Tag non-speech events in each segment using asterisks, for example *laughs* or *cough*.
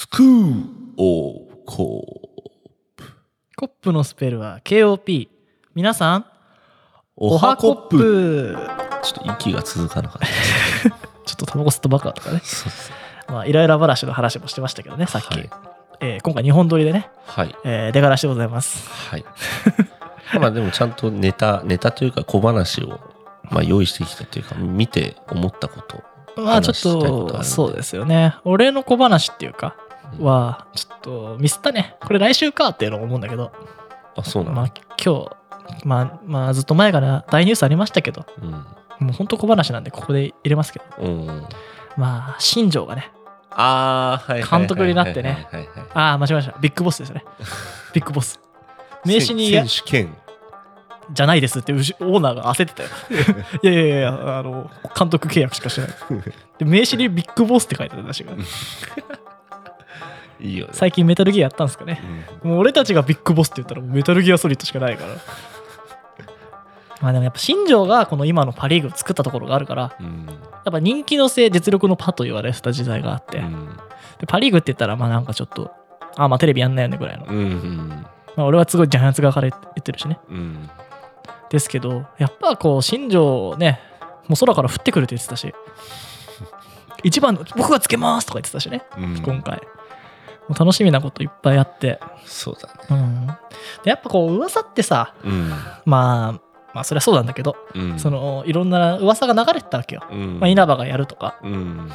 スクーオーココップのスペルは KOP 皆さんおはコップ。プ。ちょっと息が続かなかった。*laughs* ちょっとタバコ吸ったばっかとかね。そうそう。まあイライラ話の話もしてましたけどねさっき、はいえー今回日本撮りでね、はい。えー出がらしでございます。はい。まあでもちゃんとネタネタというか小話をまあ用意してきたというか見て思ったこと。まあちょっ話したいことあるんで。とそうですよね。俺の小話っていうかはちょっとミスったね。これ来週かっていうのを思うんだけど。あそうなの、まあ今日まあまあずっと前から大ニュースありましたけど。もうほんと小話なんでここで入れますけど。うん、うん、まあ新庄がねああはい監督になってね。ああ間違えました。ビッグボスですよね。*laughs* ビッグボス。名刺にや選手権じゃないですってオーナーが焦ってたよ。*laughs* いやいやいやあの監督契約しかしてない。で名刺にビッグボスって書いてたらしいから *laughs* いいよね、最近メタルギアやったんですかね。うん。もう俺たちがビッグボスって言ったらもうメタルギアソリッドしかないから。まあでもやっぱ新庄がこの今のパ・リーグを作ったところがあるからうん。やっぱ人気のせい実力のパと言われてた時代があって、うん。でパ・リーグって言ったらまあなんかちょっとあまあテレビやんないよねぐらいの、うんうんまあ、俺はすごいジャイアンツ側から言ってるしね。うん。ですけどやっぱこう新庄ねもう空から降ってくるって言ってたし。一番僕がつけますとか言ってたしね。うん。今回楽しみなこといっぱいあって。そうだね。うん。でやっぱこう噂ってさうん。まあまあそりゃそうなんだけど、うん。そのいろんな噂が流れてたわけよ、うん。まあ、稲葉がやるとか。うん。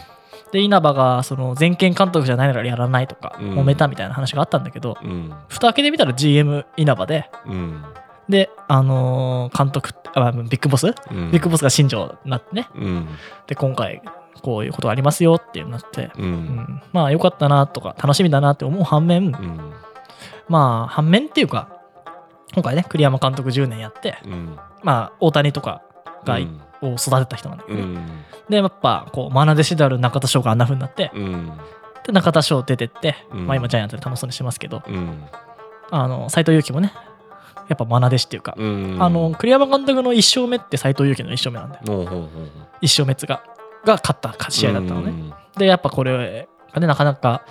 で稲葉がその全権監督じゃないならやらないとか、うん。揉めたみたいな話があったんだけどうん。蓋開けてみたら GM 稲葉でうん。であのー監督あビッグボス、うん。ビッグボスが新庄になってね。うん。で今回こういうことがありますよっていうなって、ううん。ん、まあよかったなとか楽しみだなって思う反面、うん。まあ反面っていうか今回ね栗山監督10年やってうん。まあ大谷とかが、うん。を育てた人なんだけどでやっぱこう愛弟子である中田翔があんな風になって、うん。で中田翔出てって、うん。まあ今ジャイアンツで楽しそうにしてますけどうん。あの斎藤佑樹もねやっぱ愛弟子っていうか、うん。あの栗山監督の1勝目って斎藤佑樹の1勝目なんだよ。ほうほうほう1勝目っつがが勝った試合だったのね、ねでやっぱこれがねなかなか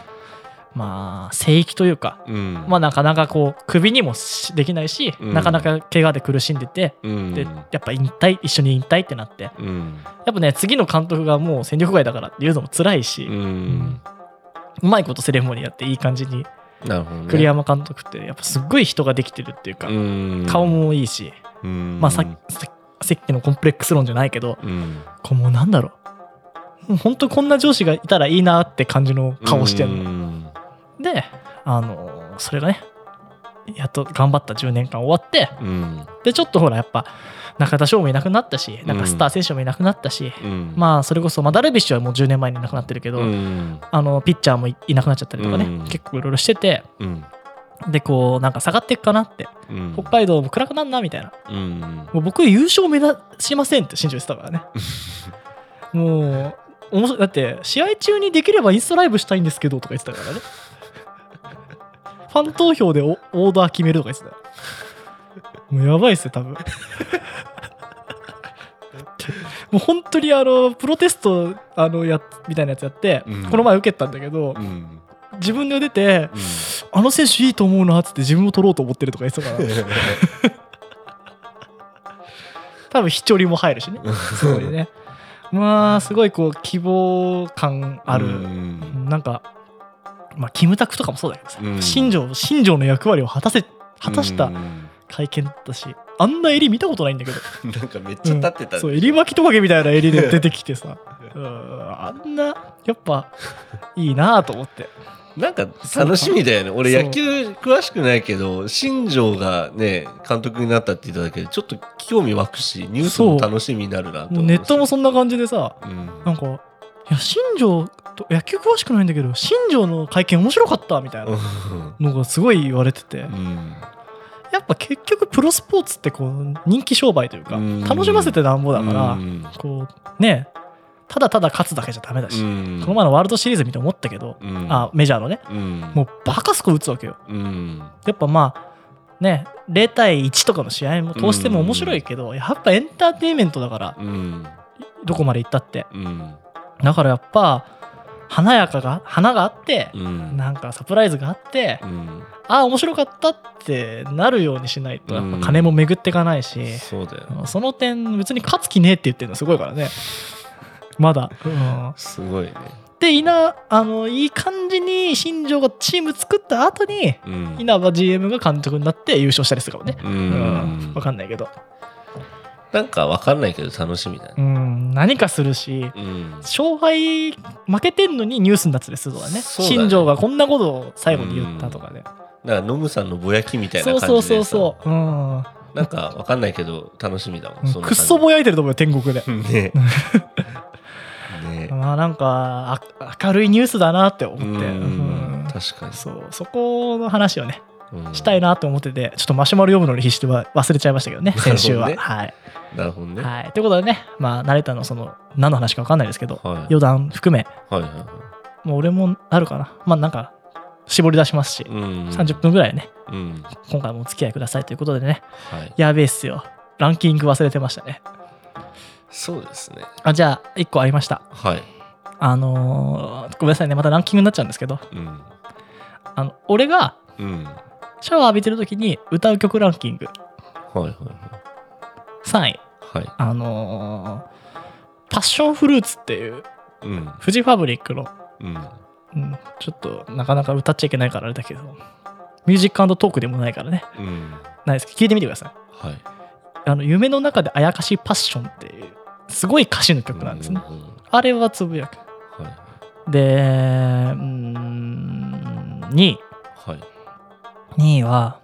まあ聖域というかうん。まあなかなかこう首にもしできないし、うん。なかなか怪我で苦しんでて、うん。でやっぱ引退一緒に引退ってなって。やうん。っぱね次の監督がもう戦力外だからっていうのも辛いし、ううん。うまいことセレモニーやっていい感じにね。栗山監督ってやっぱすっごい人ができてるっていうか、うん。顔もいいし、うん。まあさっきのコンプレックス論じゃないけどうん。こうもうなんだろう本当こんな上司がいたらいいなって感じの顔してんの。のであのそれがねやっと頑張った10年間終わってうん。でちょっとほらやっぱ中田翔もいなくなったしなんかスター選手もいなくなったし、うん。まあそれこそ、まあ、ダルビッシュはもう10年前にいなくなってるけど、うん。あのピッチャーもいいなくなっちゃったりとかね、うん。結構いろいろしててうん。でこうなんか下がっていくかなってうん。北海道も暗くなんなみたいな。うん。もう僕優勝目指しませんって新庄言ってたからね。*laughs* もう面白いだって試合中にできればインスタライブしたいんですけどとか言ってたからね。ファン投票でオオーダー決めるとか言ってたよ。もうやばいっすよ多分。もう本当にあのプロテストあのやみたいなやつやって、うん。この前受けたんだけど、うん。自分で出て、あの選手いいと思うなっつって自分も取ろうと思ってるとか言ってたから。*laughs* 多分飛距離も入るしね。*laughs* すごいねまあすごいこう希望感ある、うん。なんかまあキムタクとかもそうだけどさ、うん。新庄新庄の役割を果たせ果たしたうん。会見だったしあんな襟見たことないんだけど。*laughs* なんかめっちゃ立ってたうん。そう襟巻きトカゲみたいな襟で出てきてさ。うん。あんなやっぱいいなと思ってなんか楽しみだよね。俺野球詳しくないけど新庄がね監督になったって言っただけでちょっと興味湧くしニュースも楽しみになるなとネットもそんな感じでさうん。なんかいや新庄と野球詳しくないんだけど新庄の会見面白かったみたいなのがすごい言われてて。うん。やっぱ結局プロスポーツってこう人気商売というかうん。楽しませてなんぼだからうん。こうねただただ勝つだけじゃダメだしうん。この前のワールドシリーズ見て思ったけどうん。あメジャーのねうん。もうバカスコ打つわけよ。うん。やっぱまあね0対1とかの試合も通しても面白いけどやっぱエンターテインメントだからうん。どこまで行ったって。うん。だからやっぱ華やかが花があってうん。なんかサプライズがあってうん。ああ面白かったってなるようにしないとやっうんぱ金も巡っていかないしそうだよその点別に勝つ気ねえって言ってるのすごいからねまだ、うん、すごいね。で稲あのいい感じに新庄がチーム作った後にうん。稲葉 GM が監督になって優勝したりするかもね。ううん。ん分かんないけど、なんかわかんないけど楽しみだね。うん、何かするしうん。勝敗負けてんのにニュースになってたりするとかね。ね。新庄がこんなことを最後に言ったとかね、だからノムさんのぼやきみたいなそう感じでさ。そうそうそう、う。ん、なんかわかんないけど楽しみだもんそんなくっそぼやいてると思うよ天国で。*laughs* ねねまあなんかあ明るいニュースだなって思って、うん。うん。確かに。そう。そこの話をねうん。したいなと思っててちょっとマシュマロ読むのに必死では忘れちゃいましたけどね先週は、なるほは。い、なるほどね。ははい、ということでねまあ成田のその何の話か分かんないですけどいはい。余談含め。はいもう俺もなるかな。まあなんか絞り出しますし、うん。30分ぐらいねうん。今回もお付き合いくださいということでね。はい。やべえっすよ。ランキング忘れてましたねそうですね。あじゃあ1個ありました。はい。あのーごめんなさいね。またランキングになっちゃうんですけど。うん。あの俺がうん。シャワー浴びてる時に歌う曲ランキング。はいはい3位はいはい。あのーパッションフルーツっていううん。フジファブリックの、うん。うん、ちょっとなかなか歌っちゃいけないからあれだけど。ミュージックトークでもないからね。うん。ないです。けど聞いてみてください。はい。あの夢の中であやかしパッションっていうすごい歌詞の曲なんですね、うんうんあれはつぶやく。はいでうーん2位はい。2位は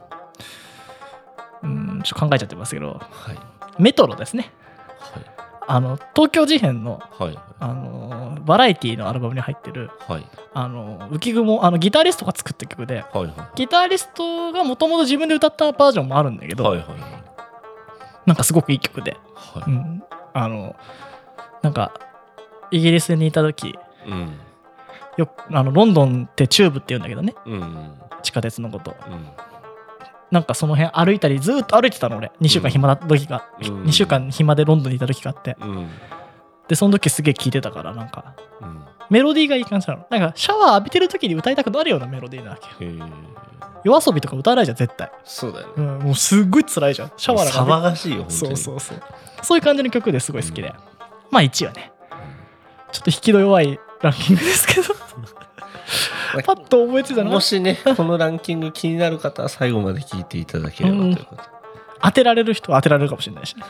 うんちょっと考えちゃってますけどはい。メトロですね。はい。あの東京事変のはい。あのバラエティのアルバムに入ってるはい。あの浮雲あのギタリストが作った曲ではいはい。ギタリストがもともと自分で歌ったバージョンもあるんだけど、はいはいなんかすごくいい曲で、はうん、あのなんかイギリスにいた時いうん。よあのロンドンってチューブって言うんだけどね。うん地下鉄のこと。うん。なんかその辺歩いたりずーっと歩いてたの俺。2週間暇な時が、うん。2週間暇でロンドンにいた時があって。うん。でその時すげえ聴いてたからなんかうん。メロディーがいい感じなの。なんかシャワー浴びてる時に歌いたくなるようなメロディーなわけよ夜遊びとか歌わないじゃん絶対、そうだよね。うん、もうすっごい辛いじゃん。シャワー騒ががしいよ本当そうにそうそう。そういう感じの曲ですごい好きで、まあ1位はね。ちょっと引きの弱いランキングですけど。まあパッと思いついたのもがしねこのランキング気になる方は最後まで聞いていただければということで。当てられる人は当てられるかもしれないしね。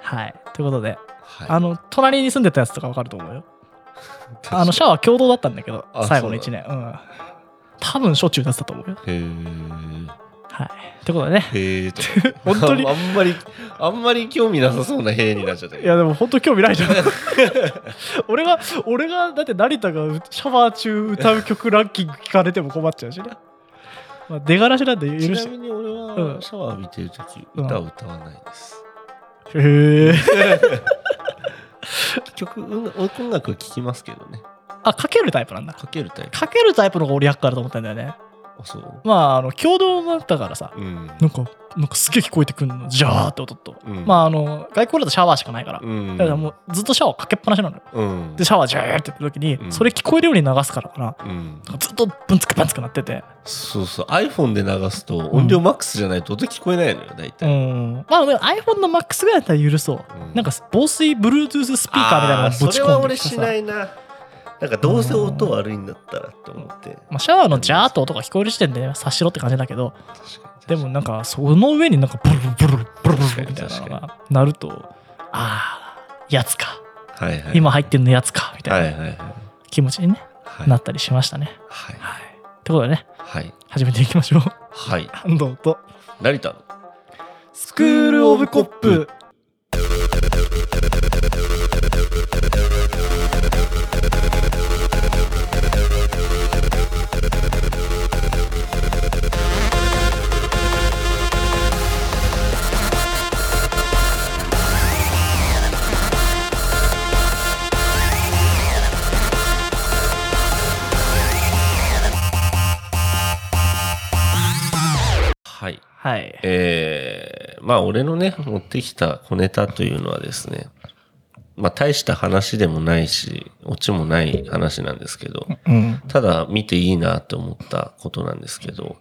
はい。ということではい。あの隣に住んでたやつとかわかると思うよ。あのシャワー共同だったんだけどあ最後の1年。うん多分しょっちゅう歌ってたと思うよ。へえはい。ということでね。へえと。*laughs* 本当に。*laughs* あんまりあんまり興味なさそうなへえになっちゃったけどいやでも本当興味ないじゃん。*laughs* 俺が俺がだって成田がシャワー中歌う曲ランキング聞かれても困っちゃうしね、まあ、出がらしなんで許してちなみに俺うん。はシャワー浴びてる時うん。歌を歌わないです。へえ曲音音楽聴きますけどねあかけるタイプなんだ。かけるタイプ。かけるタイプの方が俺厄介だと思ったんだよね。あそう。まああの共同だったからさうん。なんかなんかすげえ聞こえてくるの。ジャーって音と、うん。まああの外国だとシャワーしかないから、うん。だからもうずっとシャワーかけっぱなしなのよ。うん。でシャワージャーってやってる時に、うん。それ聞こえるように流すからかなずっとブンツクバンツクなってて。そうそう。iPhone で流すと音量マックスじゃないと音聞こえないのよ大う体ん。まあでも iPhone の MAX ぐらいだったら許そう、うん。なんか防水 Bluetooth スピーカーみたいなのあーぶちそれは俺込んできてさしないななんかどうせ音悪いんだったらって思って。まあ、シャワーのジャーっと音が聞こえる時点でね察しろって感じだけどでもなんかその上になんかブルルブルルブルル確かにみたいなの確がなるとああやつかはいはい今入ってんのやつかみたいなはいはいはい気持ちに、ねはいなったりしましたねはいはいということでねはい始めていきましょうはい安藤と成田のスクール・オブ・コップはい。はい。えー、まあ俺のね持ってきた小ネタというのはですねまあ大した話でもないし、オチもない話なんですけど、うん。ただ見ていいなって思ったことなんですけど、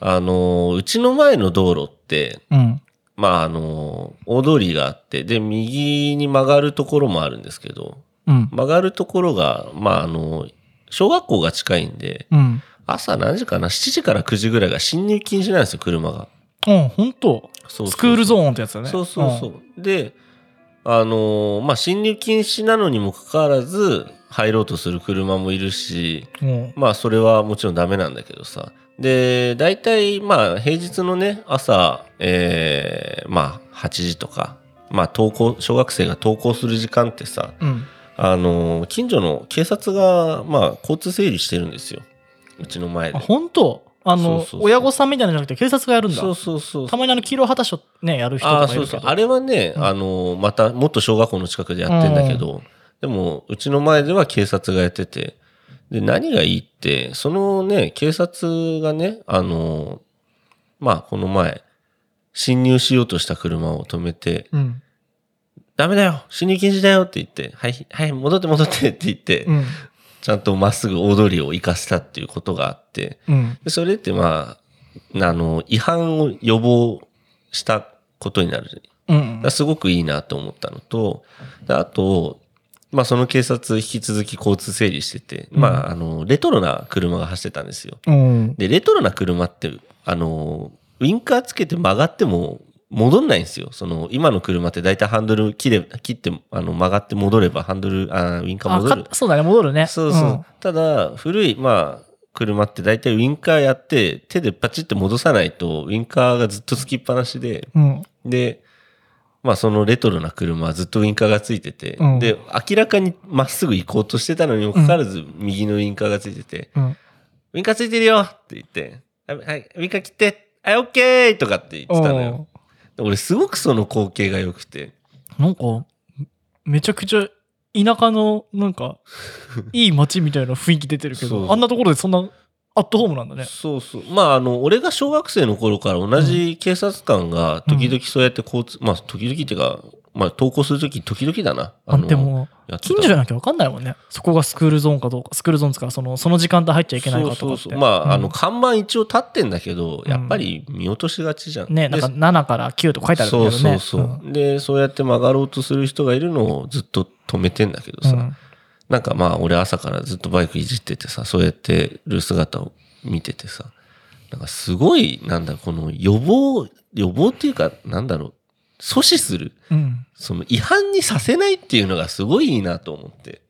あの、うちの前の道路って、うん。まああの、大通りがあって、で、右に曲がるところもあるんですけど、うん。曲がるところが、まああの、小学校が近いんで、うん。朝何時かな ?7 時から9時ぐらいが侵入禁止なんですよ、車が。うん、本当スクールゾーンってやつだね。そうそうそう。で、あのーまあ、侵入禁止なのにもかかわらず、入ろうとする車もいるし。まあ、それはもちろんダメなんだけどさ。で、大体、まあ、平日のね、朝、えーまあ、8時とか、まあ、登校、小学生が登校する時間ってさ、うん。あのー近所の警察が、まあ、交通整理してるんですよ。うちの前であ、。本当？あの親御さんみたいなのじゃなくて警察がやるんだ。そうそうそう。たまにあの黄色旗書ね、やる人とああ、かいるけど。そうそう。あれはね、うんあの、また、もっと小学校の近くでやってんだけど、でも、うちの前では警察がやってて、で、何がいいって、そのね、警察がね、あの、まあ、この前、侵入しようとした車を止めて、うん。ダメだよ侵入禁止だよって言って、はい、はい、戻って戻ってって言って、うん。ちゃんとまっすぐ大通りを行かせたっていうことがあって、うん。でそれってまあ、あの、違反を予防したことになるうんすごくいいなと思ったのと、であと、まあその警察引き続き交通整理してて、うんまああの、レトロな車が走ってたんですよ。うん。で、レトロな車って、あの、ウインカーつけて曲がっても戻んないんですよ。その、今の車って大体ハンドル切れ、切って、あの、曲がって戻ればハンドル、あウインカーあ戻るか。そうだね、戻るね。そうそう。ただ、古い、まあ、車って大体ウインカーやって、手でパチって戻さないと、ウインカーがずっとつきっぱなしで、うん。うん。で、まあそのレトロな車はずっとウインカーがついてて、うんで、明らかにまっすぐ行こうとしてたのにもかかわらず右のウインカーがついてて、うん。ウインカーついてるよって言って、はい、はいウインカー切って、はい、オッケーとかって言ってたのよ。で俺すごくその光景が良くて、なんか、めちゃくちゃ田舎の、なんか、*laughs* いい街みたいな雰囲気出てるけど、あんなところでそんなアットホームなんだね。そうそう。まああの、俺が小学生の頃から同じ警察官が時々そうやって交通、まあ時々っていうか、まあ登校するとき時々だな。あでも、近所じゃなきゃ分かんないもんね。そこがスクールゾーンかどうか、スクールゾーンですから、その、その時間帯入っちゃいけないかとかって。そうそうそう。まあ、あの、うん看板一応立ってんだけど、うんやっぱり見落としがちじゃん。ね、なんかで7から9とか書いてあるけどそうね。そうそう、で、そうやって曲がろうとする人がいるのをずっと止めてんだけどさ、うんなんかまあ、俺朝からずっとバイクいじっててさ、そうやってる姿を見ててさ、なんかすごい、なんだ、この予防、予防っていうか、なんだろう、阻止する。うん。その違反にさせないっていうのがすごいいいなと思って。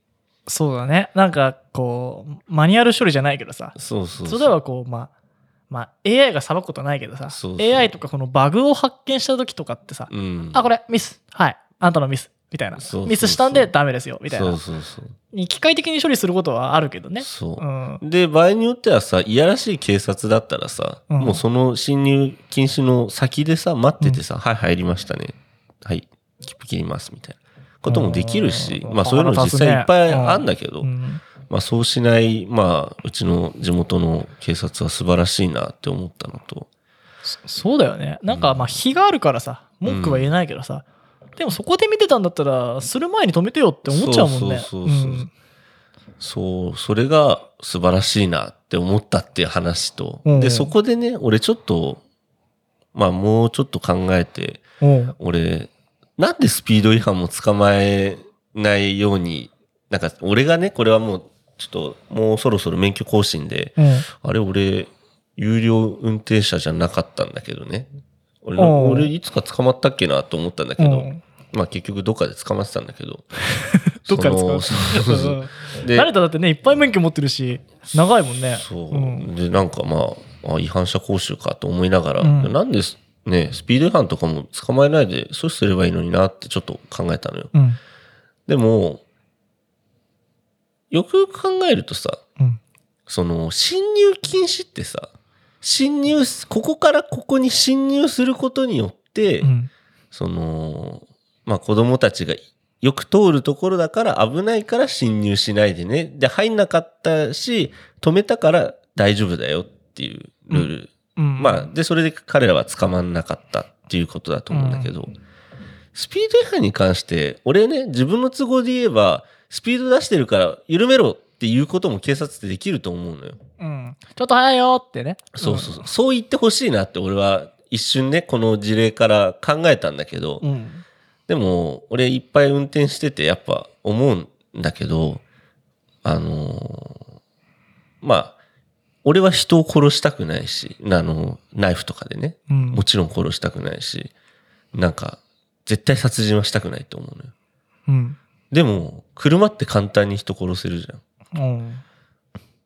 そうだね。なんか、こう、マニュアル処理じゃないけどさ、そうそうそれではこう、まあ、まあ、AI が裁くことはないけどさ、そうそう AI とかこのバグを発見した時とかってさ、うん。あ、これミス。はい。あんたのミス。みたいな。ミスしたんでダメですよ。みたいなそう。そうそう。機械的に処理することはあるけどね。そう。うん。で、場合によってはさ、いやらしい警察だったらさ、うんもうその侵入禁止の先でさ、待っててさ、はい、入りましたね。はい、切符切ります、みたいなこともできるし、うんまあそういうの実際いっぱいあんだけど、うんまあそうしない、まあ、うちの地元の警察は素晴らしいなって思ったのと、そそうだよね。なんか、まあ、日があるからさ、文句は言えないけどさ、でもそこで見てたんだったら、する前に止めてよって思っちゃうもんね。そうそうそうそう。ん。そう、それが素晴らしいなって思ったっていう話と、うん。で、そこでね、俺ちょっと、まあもうちょっと考えて、うん。俺、なんでスピード違反も捕まえないように、なんか俺がね、これはもう、ちょっともうそろそろ免許更新で、うん。あれ俺、有料運転者じゃなかったんだけどね。俺俺いつか捕まったっけなと思ったんだけど、うんまあ結局どっかで捕まってたんだけど。*laughs* どっかで使うそのそうそうそう。で誰だだってねいっぱい免許持ってるし長いもんね。そう、ん。で、なんかまあ、あ違反者講習かと思いながら、うん。なんですね、スピード違反とかも捕まえないで阻止すればいいのになってちょっと考えたのよ。うん。でも、よくよく考えるとさ、うん。その、侵入禁止ってさ、侵入す、ここからここに侵入することによって、うん。その、まあ子供たちがよく通るところだから危ないから侵入しないでね。で、入んなかったし、止めたから大丈夫だよっていうルール。うんまあ、で、それで彼らは捕まんなかったっていうことだと思うんだけど、スピード違反に関して、俺ね、自分の都合で言えば、スピード出してるから緩めろっていうことも警察ってできると思うのよ。うん。ちょっと早いよってね。そうそうそう。そう言ってほしいなって俺は一瞬ね、この事例から考えたんだけど、うん。うん。でも、俺いっぱい運転しててやっぱ思うんだけど、あのーまあ、俺は人を殺したくないし、あの、ナイフとかでね、うんもちろん殺したくないし、なんか、絶対殺人はしたくないと思うのよ。うん。でも、車って簡単に人殺せるじゃん。うん。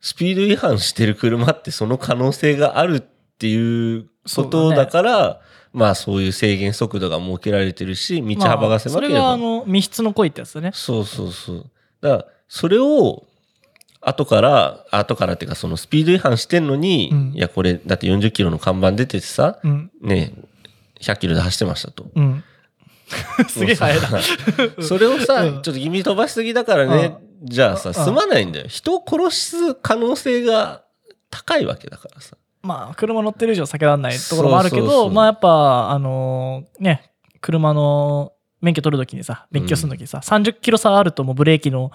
スピード違反してる車ってその可能性があるっていうことだから、まあそういう制限速度が設けられてるし、道幅が狭ければ。まあそれがあの密室の恋ってやつだね。そうそうそう。だから、それを、後から、後からっていうか、そのスピード違反してんのに、うんいや、これ、だって40キロの看板出ててさ、うん。ね、100キロで走ってましたと。うん。*laughs* すげえ早いな。それをさ、うんちょっと君飛ばしすぎだからね、じゃあさ、うん済まないんだよ。人を殺す可能性が高いわけだからさ。まあ、車乗ってる以上避けられないところもあるけど、そうそうそうまあやっぱ、あのーね、車の免許取るときにさ、勉強するときにさ、30キロ差あるともうブレーキの、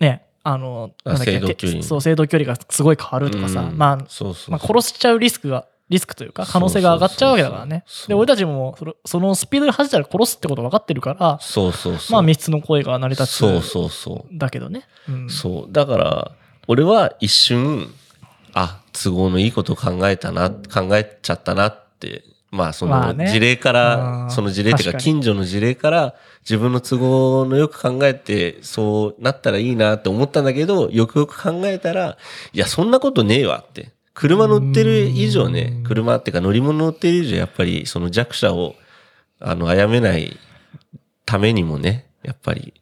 ね、あのあなんだっけ制動距離そう、制動距離がすごい変わるとかさ、うんまあ、そうそうまあ、殺しちゃうリスクが、リスクというか、可能性が上がっちゃうわけだからねで、俺たちもその、そのスピードで走ったら殺すってこと分かってるから、そうそうそう。まあ密室の声が成り立つ。そうそうそう。だけどね。うん。そう。だから、俺は一瞬、あ、都合のいいことを考えたな、考えちゃったなって、まあそのまあね。事例かうら、ん。その事例っていうか近所の事例から自分の都合のよく考えて、そうなったらいいなって思ったんだけど、よくよく考えたら、いや、そんなことねえわって。車乗ってる以上ね、車っていうか乗り物乗ってる以上、やっぱりその弱者を、あの、殺めないためにもね、やっぱり、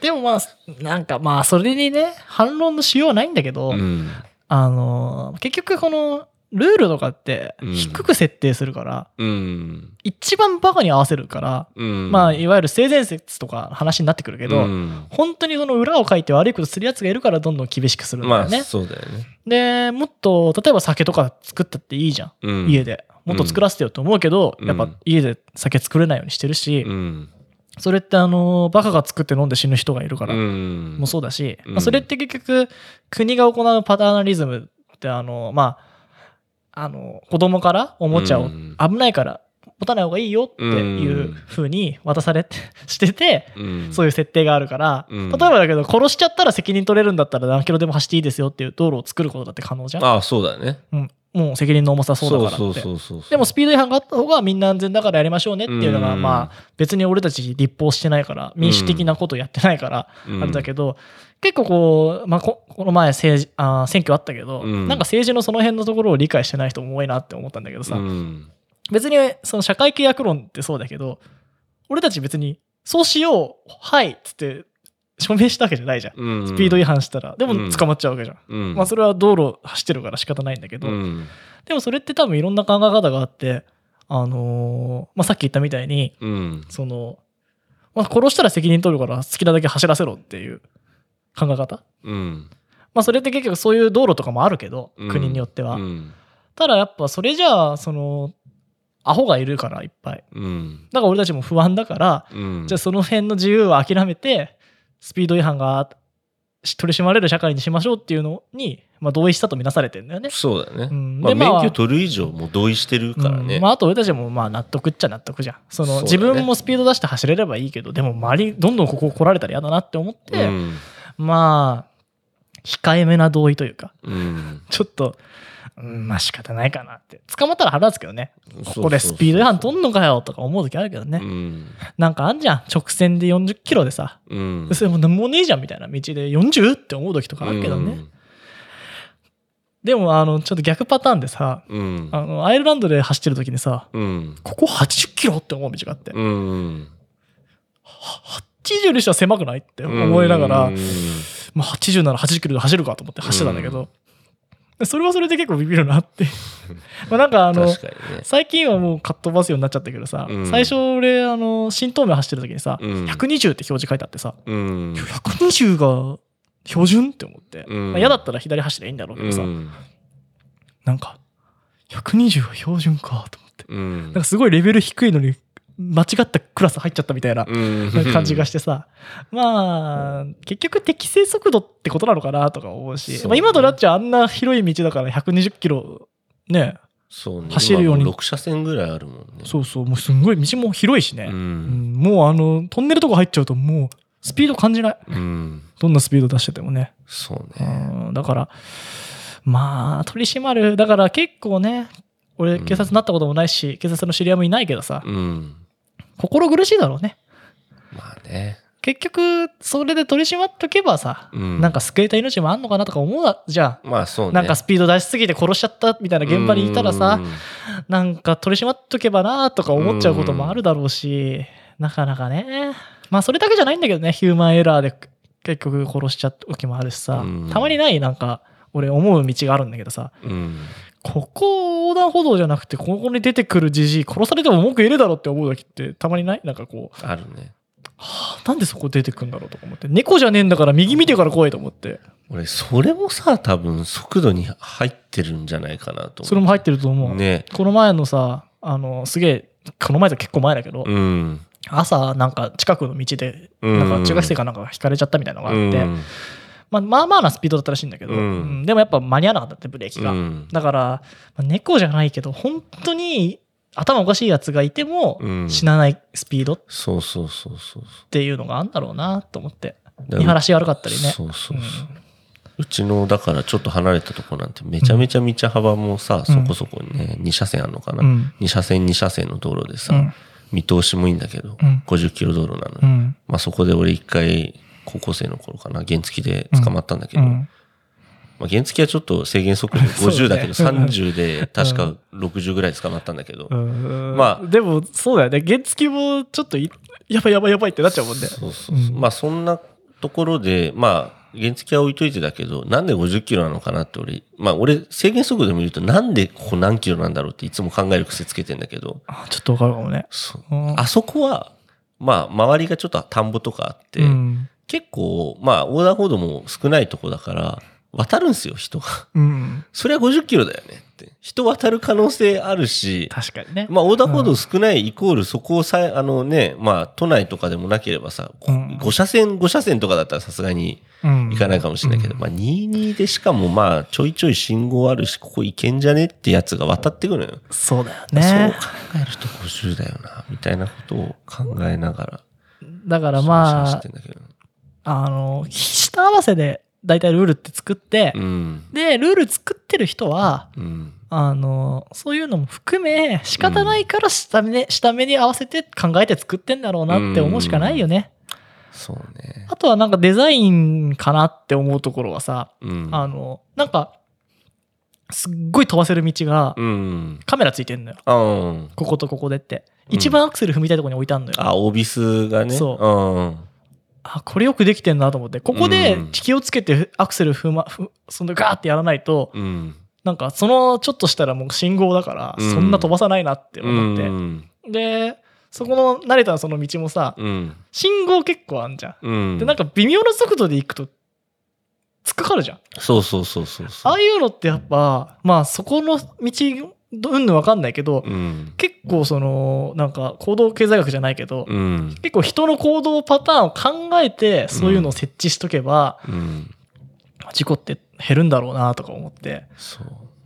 でもまあ、なんかまあ、それにね、反論のしようはないんだけど、うん。あのー結局この、ルールとかってうん低く設定するから、うん。一番バカに合わせるから、うん。まあ、いわゆる性善説とか話になってくるけど、うん本当にその裏を書いて悪いことするやつがいるからどんどん厳しくするんだまあ、よね。そうだよね。で、もっと、例えば酒とか作ったっていいじゃん。うん家で。もっと作らせてよと思うけど、うんやっぱ家で酒作れないようにしてるし、うん。それってあの、バカが作って飲んで死ぬ人がいるから、うん。もそうだし、うん。まあ、それって結局、国が行うパターナリズムって、あの、まあ、あの、子供からおもちゃをうん。危ないから持たない方がいいよっていう風に渡されて、してて、うん。そういう設定があるから、うん。例えばだけど、殺しちゃったら責任取れるんだったら何キロでも走っていいですよっていう道路を作ることだって可能じゃん。ああ、そうだね。うん、もう責任の重さそうだからって。でもスピード違反があった方がみんな安全だからやりましょうねっていうのが、うん。まあ別に俺たち立法してないから、民主的なことやってないから、うん。あれだけど、結構こう、まあここの前政治あー選挙あったけど、うん。なんか政治のその辺のところを理解してない人も多いなって思ったんだけどさ、うん。別にその社会契約論ってそうだけど、俺たち別にそうしよう、はいっつって署名したわけじゃないじゃん。うん。スピード違反したら。でもうん捕まっちゃうわけじゃん。うん。まあそれは道路走ってるから仕方ないんだけど、うん。でもそれって多分いろんな考え方があって、あのーまあ、さっき言ったみたいに、うん。その、まあ、殺したら責任取るから好きなだけ走らせろっていう考え方。うん。まあ、それって結局そういう道路とかもあるけど、うん国によっては。うん。ただやっぱそれじゃあ、その、アホがいるからいっぱい。うん。だから俺たちも不安だから、うん。じゃあその辺の自由は諦めて、スピード違反が取り締まれる社会にしましょうっていうのに、まあ、同意したとみなされてるんだよね。そうだね。うんまあ、でまあ免許取る以上もう同意してるからね。うんまあ、あと俺たちもまあ納得っちゃ納得じゃん。そのね自分もスピード出して走れればいいけど、でも周りどんどんここ来られたら嫌だなって思って、うん。まあ、控えめな同意というか、うん。ちょっと、うん、まあ仕方ないかなって。捕まったら腹立つけどね。ここでスピード違反とんのかよとか思う時あるけどね。うん。なんかあんじゃん。直線で40キロでさ。うん。それもなんもねえじゃんみたいな道で 40? って思う時とかあるけどね。でも、あの、ちょっと逆パターンでさ、うん。あの、アイルランドで走ってる時にさ、うん。ここ80キロって思う道があって。うん。80にしては狭くないって思いながら、うんまあ、80なら80キロで走るかと思って走ってたんだけど、それはそれで結構ビビるなって。*laughs* まあなんかあの、ね。最近はもうかっ飛ばすようになっちゃったけどさ、うん最初俺、あの、新東名走ってる時にさ、うん120って表示書いてあってさ、うん。120が標準って思って、うんまあ嫌だったら左走りゃいいんだろうけどさ、うんなんか、120が標準かと思って。うんなんかすごいレベル低いのに、間違ったクラス入っちゃったみたいなうん感じがしてさ、まあ、結局適正速度ってことなのかなとか思うし、まあ、今となっちゃあんな広い道だから120キロね、そうね。走るように今も6車線ぐらいあるもんね。そうそう、もうすんごい道も広いしね、ううんん。もうあの、トンネルとか入っちゃうともうスピード感じない。うん。どんなスピード出しててもね。そうね。うん、だから、まあ、取り締まる。だから結構ね、俺警察になったこともないし、警察の知り合いもいないけどさ、うん。心苦しいだろうね。まあね。結局、それで取り締まっとけばさ、うん。なんか救えた命もあんのかなとか思うわじゃん。まあそうね。なんかスピード出しすぎて殺しちゃったみたいな現場にいたらさう、んなんか取り締まっとけばなとか思っちゃうこともあるだろうし、なかなかね。まあそれだけじゃないんだけどね、ヒューマンエラーで結局殺しちゃった時もあるしさうん、たまにない？なんか、俺思う道があるんだけどさ、うん。ここ横断歩道じゃなくて、ここに出てくるじじい殺されても文句言えるだろって思う時ってたまにない？なんかこう、あるね。はあなんでそこ出てくんだろうとか思って。猫じゃねえんだから右見てから来いと思って。俺、それもさ、多分速度に入ってるんじゃないかなと思う。それも入ってると思う。ね。この前のさ、あの、すげえ、この前と結構前だけど、うん。朝なんか近くの道で、うんなんか中学生かなんかが引かれちゃったみたいなのがあって、うんまあ、まあまあなスピードだったらしいんだけど、うんうんでもやっぱ間に合わなかったってブレーキが。うんだから、まあ猫じゃないけど、本当に頭おかしいやつがいてもうん死なないスピードっそうそうそうそう。ていうのがあるんだろうなと思って。だ見晴らし悪かったりね。そうそうそう。うちの、だからちょっと離れたとこなんてめちゃめちゃ道幅もさ、そこそこね、2車線あるのかな、うん2車線2車線の道路でさ、うん見通しもいいんだけど、うん50キロ道路なのよ。うん。まあそこで俺一回、高校生の頃かな、原付で捕まったんだけど、うん。まあ、原付はちょっと制限速度 *laughs* そう50だけど、*laughs* ね30で確か60ぐらい捕まったんだけど、うんまあでもそうだよね。原付もちょっといやばいやばいやばいってなっちゃうもんね。そうそうそううんまあそんなところで、まあ原付は置いといてだけど、なんで50キロなのかなって俺、まあ俺制限速度で見るとなんでここ何キロなんだろうっていつも考える癖つけてんだけど、あちょっとわかるかもね。あそこは、まあ周りがちょっと田んぼとかあって、うん。結構、まあ横断歩道も少ないとこだから、渡るんですよ、人が。うん。それは50キロだよねって。人渡る可能性あるし、確かにね。まあ、横断歩道少ないイコールそこをさえ、あのね、まあ、都内とかでもなければさ、うん5車線、5車線とかだったらさすがにうん行かないかもしれないけど、まあ、22でしかもまあ、ちょいちょい信号あるし、ここ行けんじゃねってやつが渡ってくるのよ。そうだよそうね。考えると50だよな、みたいなことを考えながら、だから走まあ。あの、下合わせで大体ルールって作って、うん。で、ルール作ってる人は、うん。あの、そういうのも含め、仕方ないから下目,、下目に合わせて考えて作ってんだろうなって思うしかないよね。そうね。あとはなんかデザインかなって思うところはさ、うん。あの、なんか、すっごい飛ばせる道がうん。カメラついてんのよ。あうん。こことここでって。うん一番アクセル踏みたいところに置いてあるのよ。あ、オービスがね。そうん。あ、これよくできてんなと思って。ここでうん気をつけてアクセル踏ま、ふそのガーってやらないと、うん。なんかそのちょっとしたらもう信号だから、うんそんな飛ばさないなって思って。うん。で、そこの慣れたその道もさ、うん。信号結構あんじゃん。うん。で、なんか微妙な速度で行くと、突っかかるじゃん。そうそうそうそうそう。ああいうのってやっぱ、まあそこの道、うんぬんわかんないけど、うん。結構その、なんか行動経済学じゃないけど、うん。結構人の行動パターンを考えて、そういうのを設置しとけば、うん。事故って減るんだろうなとか思って。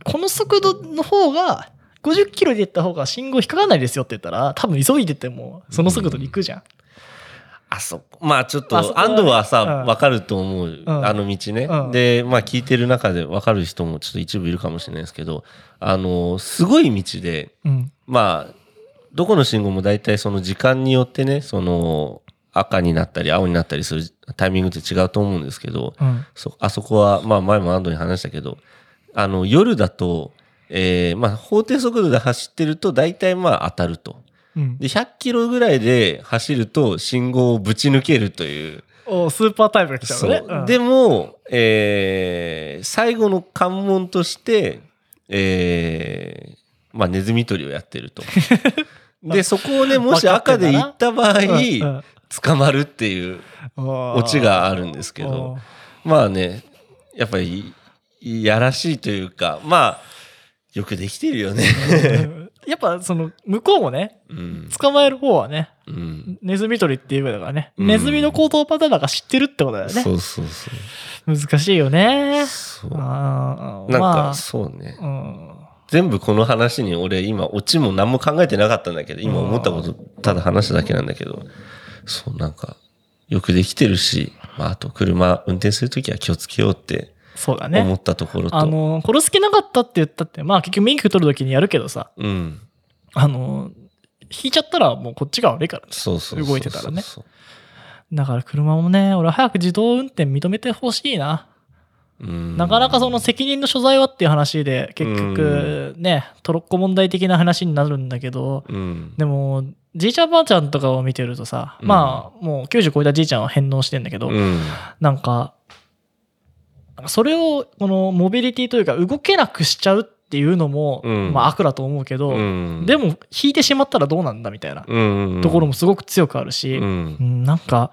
この速度の方が、50キロで行った方が信号引っかかんないですよって言ったら、多分急いでても、その速度で行くじゃん。あそこ、まあちょっと、安藤はさ、うんわかると思う。んあの道ねうん。で、まあ聞いてる中でわかる人もちょっと一部いるかもしれないですけど、あの、すごい道で、うん。まあ、どこの信号も大体その時間によってね、その、赤になったり青になったりするタイミングって違うと思うんですけど、うん。そ、あそこは、まあ前も安藤に話したけど、あの、夜だと、えーまあ法定速度で走ってると大体まあ当たると。うん。で、100キロぐらいで走ると信号をぶち抜けるという。おスーパータイプが来ちゃうそう。のね。うんでも、えー最後の関門として、えーまあネズミ捕りをやってると。*laughs* で、そこをね、もし赤で行った場合、うん捕まるっていううんオチがあるんですけど、まあね、やっぱり、いやらしいというか、まあ、よくできてるよね。やっぱその向こうもねうん。捕まえる方はねうん。ネズミ捕りっていうぐらいだからね、うんネズミの行動パターンなんか知ってるってことだよねそうそうそう。難しいよねそう。あーなんまか、そうね。あうん全部この話に俺今オチも何も考えてなかったんだけど、今思ったことただ話しただけなんだけど、そうなんか、よくできてるし、まああと車運転するときは気をつけようってそうだね。思ったところと、あの殺す気なかったって言ったってまあ結局免許取るときにやるけどさ。うん。あの引いちゃったらもうこっちが悪いからね。そうそう。動いてたらね。だから車もね俺は早く自動運転認めてほしいな。うん。なかなかその責任の所在はっていう話で結局ねトロッコ問題的な話になるんだけどうん。でもじいちゃんばあちゃんとかを見てるとさ、うん。まあもう90超えたじいちゃんは返納してんだけど、うん。なんかそれをこのモビリティというか動けなくしちゃうっていうのも、うんまあ悪だと思うけど、うんでも引いてしまったらどうなんだみたいなうん。ところもすごく強くあるし、ううんん。なんか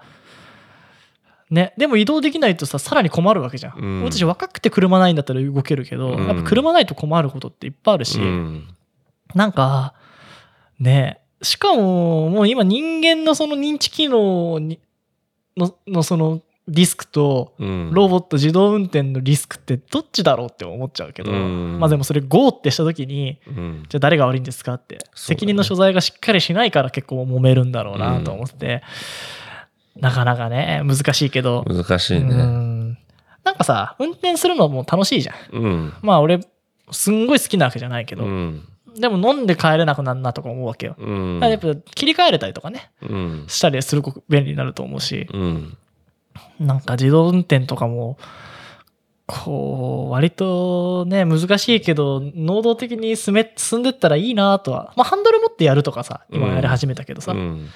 ねでも移動できないとささらに困るわけじゃん、うん私若くて車ないんだったら動けるけど、うんやっぱ車ないと困ることっていっぱいあるし、うん。なんかねしかももう今人間のその認知機能にののそのリスクとうん。ロボット自動運転のリスクってどっちだろうって思っちゃうけど、うんまあでもそれ GO ってした時にうん。じゃあ誰が悪いんですかって、ね責任の所在がしっかりしないから結構揉めるんだろうなと思って、なかなかね難しいけど、う難しいね。んなんかさ運転するのも楽しいじゃんうん。まあ俺すんごい好きなわけじゃないけど、うん。でも飲んで帰れなくなるなとか思うわけよ、うん。だからやっぱ切り替えれたりとかねうん。したりするごく便利になると思うし、うん。なんか自動運転とかも、こう、割とね、難しいけど、能動的に進め、進んでったらいいなとは。まあ、ハンドル持ってやるとかさ、今やり始めたけどさ、うん。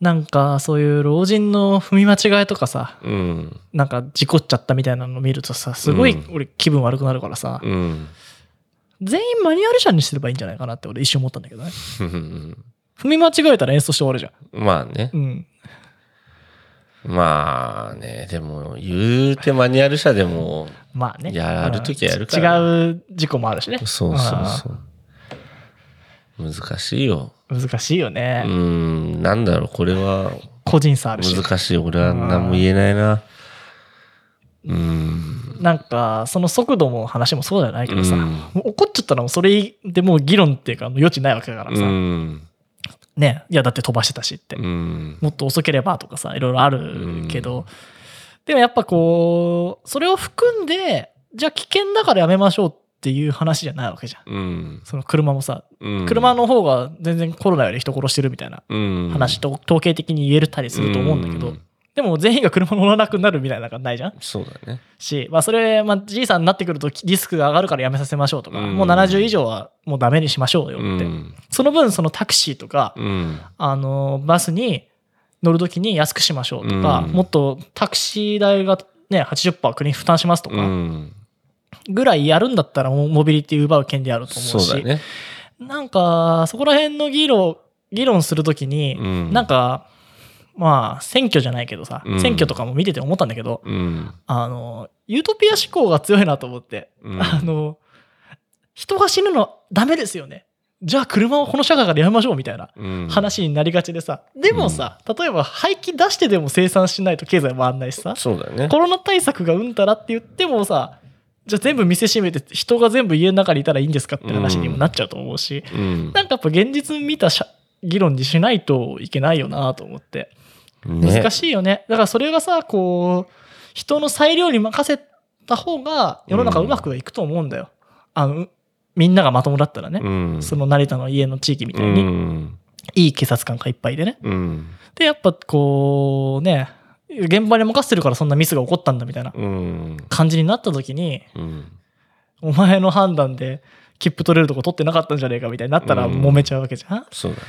なんかそういう老人の踏み間違いとかさ、うん。なんか事故っちゃったみたいなの見るとさ、すごいうん俺気分悪くなるからさ、うん。全員マニュアル車にすればいいんじゃないかなって俺一瞬思ったんだけどね。う *laughs* ん踏み間違えたら演奏して終わるじゃん。まあね。うん。まあね、でも、言うてマニュアル車でも、*laughs* まあね。やる時はやるから違う事故もあるしね。そうそうそう。難しいよ。うん難しいよね。うん、なんだろう、これは個人差あるし。難しい。俺は何も言えないな。うん。なんか、その速度も話もそうじゃないけどさ、怒っちゃったらそれでもう議論っていうか余地ないわけだからうさ、ん。ね、いやだって飛ばしてたしって、うん。もっと遅ければとかさ、いろいろあるけど、でもやっぱこう、それを含んで、じゃあ危険だからやめましょうっていう話じゃないわけじゃん。うん。その車もさ、うん。車の方が全然コロナより人殺してるみたいなうん話と統計的に言えるたりすると思うんだけど、うんでも全員が車乗らなくなるみたいなのがないじゃん？そうだね。し、まあ、それ、まあ、じいさんになってくるとリスクが上がるからやめさせましょうとか、うんもう70以上はもうダメにしましょうよって、うん。その分そのタクシーとか、うん。あのバスに乗るときに安くしましょうとか、うんもっとタクシー代が、ね、80%国に負担しますとうかん。ぐらいやるんだったらもうモビリティ奪う権利あると思うしそうだね。なんかそこら辺の議論議論するときに、うんなんかまあ選挙じゃないけどさ、うん選挙とかも見てて思ったんだけど、うん。あの、ユートピア思考が強いなと思って、うん *laughs* あの、人が死ぬのダメですよね。じゃあ車をこの社会からやめましょうみたいなうん。話になりがちでさ、でもさ、例えば廃棄出してでも生産しないと経済回んないしさ、そうだね。コロナ対策がうんたらって言ってもさ、じゃあ全部店閉めて人が全部家の中にいたらいいんですかって話にもなっちゃうと思うし、うん。なんかやっぱ現実見たしゃ議論にしないといけないよなと思って。難ね。しいよね。だからそれがさ、こう、人の裁量に任せた方が世の中うまくいくと思うんだよ。あの、みんながまともだったらね。うん。その成田の家の地域みたういに、ん。いい警察官がいっぱいでね。うん。で、やっぱこう、ね、現場に任せてるからそんなミスが起こったんだみたいなうん。感じになった時に、うん。お前の判断で切符取れるとこ取ってなかったんじゃねえかみたいになったらうん揉めちゃうわけじゃん。そうだね。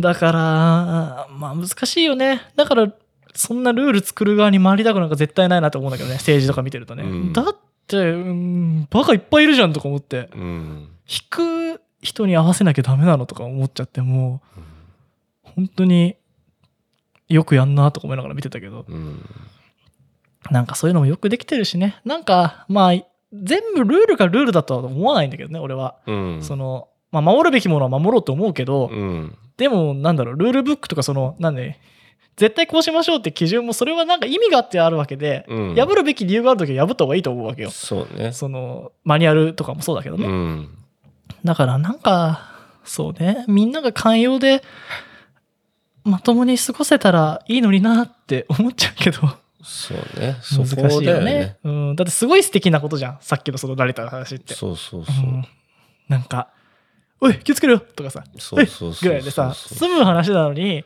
だから、まあ難しいよね。だから、そんなルール作る側に回りたくなんか絶対ないなと思うんだけどね、政治とか見てるとね。うんだって、うん、バカいっぱいいるじゃんとか思って、うん。引く人に合わせなきゃダメなのとか思っちゃって、もう、本当によくやんなとか思いながら見てたけど、うん。なんかそういうのもよくできてるしね。なんか、まあ、全部ルールがルールだとは思わないんだけどね、俺は。うん。その、まあ、守るべきものは守ろうと思うけど、うん。でも、なんだろう、ルールブックとか、その、なんで、絶対こうしましょうって基準も、それはなんか意味があってあるわけで、うん破るべき理由があるときは破った方がいいと思うわけよ。そうね。その、マニュアルとかもそうだけどね。うん。だから、なんか、そうね、みんなが寛容で、まともに過ごせたらいいのになって思っちゃうけど、そうね。そ難こだよしいよねね。うん。だってすごい素敵なことじゃん。さっきのその慣れた話って。そうそうそうう。んなんか、おい、気をつけろよとかさ、そうそうそうぐらいでさ、済む話なのに、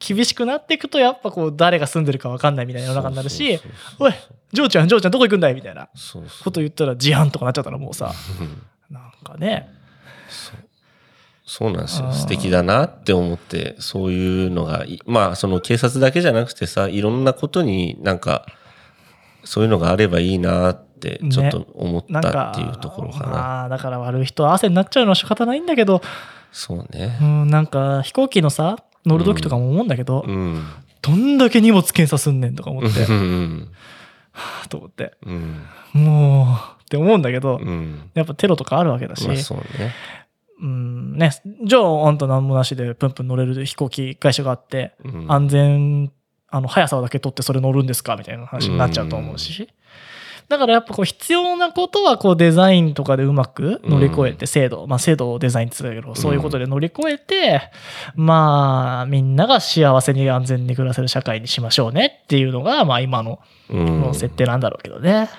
厳しくなっていくと、やっぱこう、誰が住んでるか分かんないみたいな世の中になるし、おい、ジョーちゃん、ジョーちゃん、どこ行くんだいみたいなこと言ったら、事案とかなっちゃったらもうさ、うん。なんかね、そうなんですよ。素敵だなって思って、そういうのがい、まあ、その警察だけじゃなくてさ、いろんなことになんか、そういうのがあればいいなって、ちょっと思ったっていうところかな。まあ、だから悪い人は汗になっちゃうのは仕方ないんだけど、そうねう。ん、なんか飛行機のさ、乗る時とかも思うんだけど、うん。どんだけ荷物検査すんねんとか思って、うん。はぁと思って、うん。もう、って思うんだけど、うん。やっぱテロとかあるわけだし、まあそうね。うんね、じゃああんた何もなしでプンプン乗れる飛行機会社があって、うん安全、あの、速さだけ取ってそれ乗るんですかみたいな話になっちゃうと思うし。だからやっぱこう必要なことはこうデザインとかでうまく乗り越えて制度、まあ制度をデザインって言ってたけど、そういうことで乗り越えて、まあみんなが幸せに安全に暮らせる社会にしましょうねっていうのが、まあ今のうんの設定なんだろうけどね。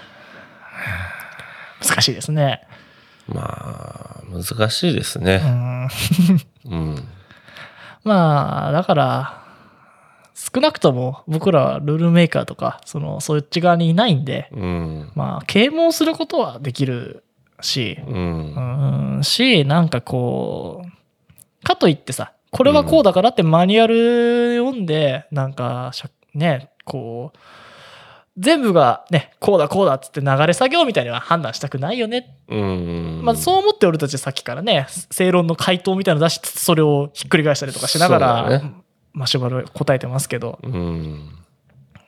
難しいですね。まあ、難しいですうね。んうん。*laughs* まあ、だから、少なくとも僕らはルールメーカーとか、その、そっち側にいないんで、うん。まあ、啓蒙することはできるし、うん。うん、し、なんかこう、かといってさ、これはこうだからってマニュアル読んで、なんか、しゃね、こう、全部がね、こうだこうだっつって流れ作業みたいには判断したくないよねうん。まあ、そう思って俺たちさっきからね正論の回答みたいなの出しつつそれをひっくり返したりとかしながら、ねマシュマロ答えてますけどうん。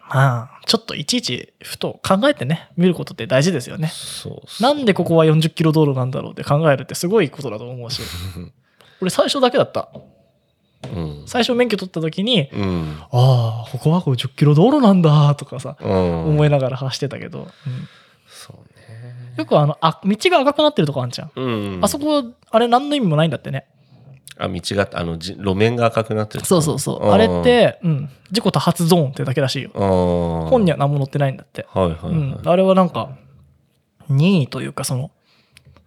まあちょっといちいちふと考えてね見ることって大事ですよねそ。なんでここは40キロ道路なんだろうって考えるってすごいことだと思うし *laughs* 俺最初だけだったうん。最初免許取った時にうん。ああここは50キロ道路なんだとかさうん。思いながら走ってたけど、うんそうね。よくあのあ道が赤くなってるとこあんじゃん。あそこあれ何の意味もないんだってねあ、道が、あの、じ路面が赤くなってる。そうそうそう。んあれっ、て、うん、事故多発ゾーンってだけらしいよ。本本には何も載ってないんだって。はいはいはい。うん。あれはなんか、任意というか、その、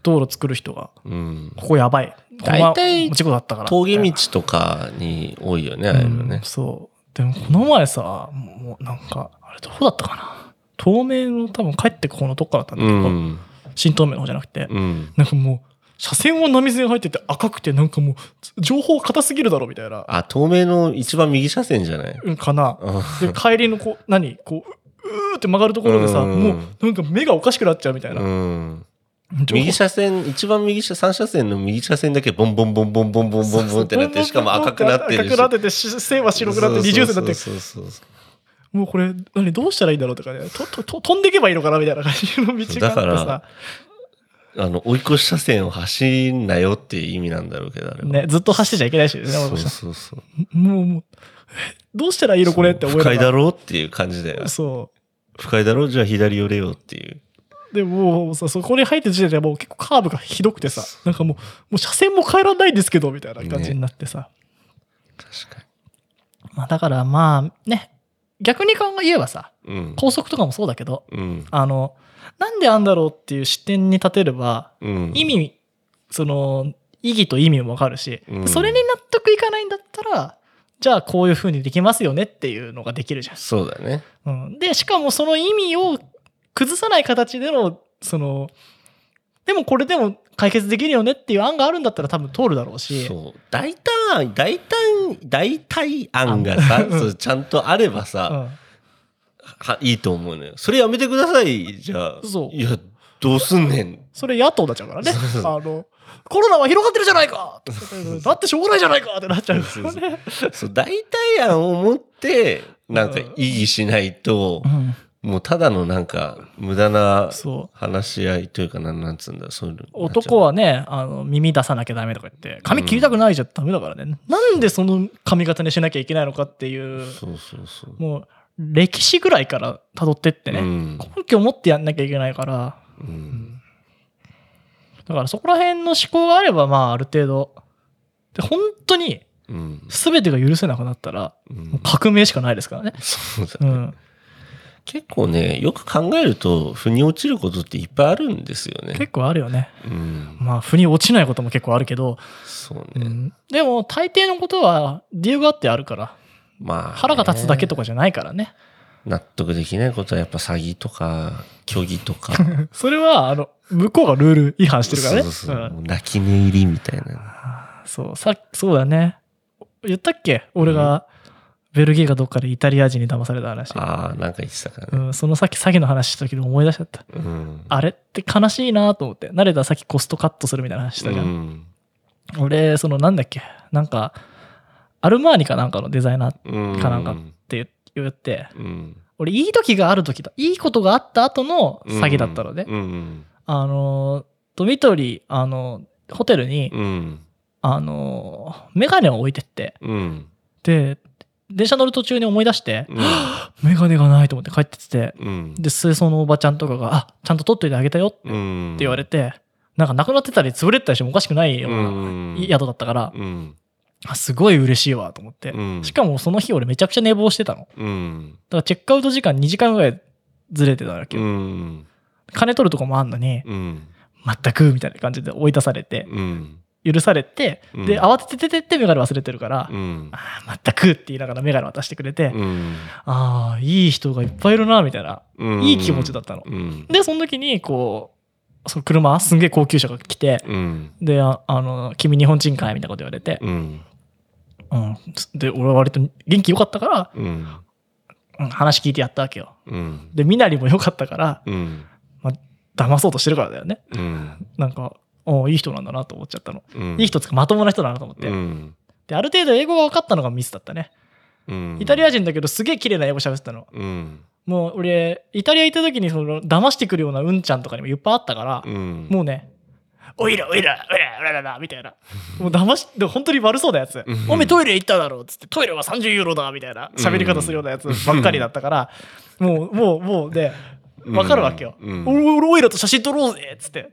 道路作る人が、うん。ここやばい。大体事故だったから。峠み道とかに多いよね、ああいうのね。そう。でも、この前さ、もうなんか、あれどこだったかな？東名の多分帰ってく方のどっかだったんだうけど、ん。新東名の方じゃなくて、うん。なんかもう、車線は波線入ってて赤くて、なんかもう、情報硬すぎるだろみたいな。あ、東名の一番右車線じゃない？うんかな。うんで帰りのこう何？こううーって曲がるところでさ、うん。もうなんか目がおかしくなっちゃうみたいな、うん。右車線、一番右車、3車線の右車線だけボンボンボンボンボンボンボンボンってなって、しかも赤くなってるし。赤くなっててし線は白くなって二重線になってそうそうそうそう。もうこれ何？どうしたらいいんだろうとかね。ととと飛んでいけばいいのかなみたいな感じの道があってだかさらあの、追い越し車線を走んなよっていう意味なんだろうけど、あれは。ねずっと走ってちゃいけないしねそうそうそう。もうもうえどうしたらいいのこれって思いな不快だろうっていう感じだよ。そ不快だろうじゃあ左寄れよっていう。うでもうさそこに入ってる時点でもう結構カーブがひどくてさなんかもうもう車線も変えらんないんですけどみたいな感じになってさ、確かまあだからまあね逆に考え言えばさに。うん。高速とかもそうだけどうん。あのなんであんだろうっていう視点に立てればうん。意味その意義と意味もわかるし、うんそれに納得いかないんだったらじゃあこういう風にできますよねっていうのができるじゃそうだね。ん。うん、でしかもその意味を崩さない形でのそのでもこれでも解決できるよねっていう案があるんだったら多分通るだろうしそう。大胆、大胆、大体案がさ、ちゃんとあればうさ、んはいいと思うのよ。それやめてください、じゃあ。そういや、どうすんねん。それ野党になっちゃうからねそうそうあのコロナは広がってるじゃないかだってしょうがないじゃないかってなっちゃうからね。そう、大体案を持って、なんか意義しないとう、んもうただのなんか、無駄な。話し合いというか、なんなんつうんだ、そういうの。男はね、あの、耳出さなきゃダメとか言って、髪切りたくないじゃダメだからね。なんでその髪型にしなきゃいけないのかっていう、そうそうそう。もう、歴史ぐらいから辿ってってね、うん根拠を持ってやんなきゃいけないから、うん。だからそこら辺の思考があれば、まあ、ある程度、で、本当に、うん。全てが許せなくなったら、革命しかないですからね。そうだね。うん。結構ね、よく考えると、腑に落ちることっていっぱいあるんですよね。結構あるよね。うん。まあ、腑に落ちないことも結構あるけど、そうね。うん、でも、大抵のことは理由があってあるから、まあね、腹が立つだけとかじゃないからね。納得できないことはやっぱ詐欺とか、虚偽とか。*laughs* それは、あの、向こうがルール違反してるからね。そうそうそううん泣き寝入りみたいな。そう、さそうだね。言ったっけ？俺が、ベルギーかどっかでイタリア人に騙された話。ああ、なんか言ってたからね。うん、そのさっき詐欺の話した時に思い出しちゃった。うん。あれって悲しいなと思って。慣れたらさっきコストカットするみたいな話したじゃん。うん俺、そのなんだっけ？なんか、アルマーニかなんかのデザイナーっうん。かなんかて言って、うん。俺いい時がある時だ。いいことがあった後の詐欺だったのね。うん。あの、ドミトリー、あの、ホテルに、うん。あの、メガネを置いてって、うん。で、電車乗る途中に思い出して、うん。メガネがないと思って帰ってきて、うん。で、清掃のおばちゃんとかが、あ、ちゃんと取っといてあげたよってうん。言われて、なんかなくなってたり潰れてたりしてもおかしくないよううんな宿だったから、うん。あすごい嬉しいわと思って。うんしかもその日俺めちゃくちゃ寝坊してたの。だうん。からチェックアウト時間2時間ぐらいずれてたわけうよ。ん。金取るとこもあんのに、うん。全くみたいな感じで追い出されて、うん。許されて、うんで、慌ててててってメガネ忘れてるから、うん。ああ、全くって言いながらメガネ渡してくれて、うん。ああ、いい人がいっぱいいるな、みたいな、うんいい気持ちだったの。うん。で、その時に、こう、その車、すんげえ高級車が来て、うん。で、ああの、君日本人かいみたいなこと言われて、うん。うん。で、俺は割と元気良かったから、うん。うん、話聞いてやったわけよ。うん。で、身なりも良かったから、うん。まあ、騙そうとしてるからだよね。うん。なんか、おいい人なんだなと思っちゃったの。うん。いい人つかまともな人だなと思って。うん。で、ある程度英語が分かったのがミスだったね。うん。イタリア人だけどすげえ綺麗な英語喋ってたの。うん。もう俺、イタリア行った時にその騙してくるようなうんちゃんとかにもいっぱいあったから、うん。もうね、おいらおいらおいらおいらだみたいな。もう騙し、で本当に悪そうなやつうん。おめえトイレ行っただろうっつって、トイレは30ユーロだみたいな喋り方するようなやつばっかりだったから、もう、もう、もうで、わかるわけよ。俺おいらと写真撮ろうぜっつって。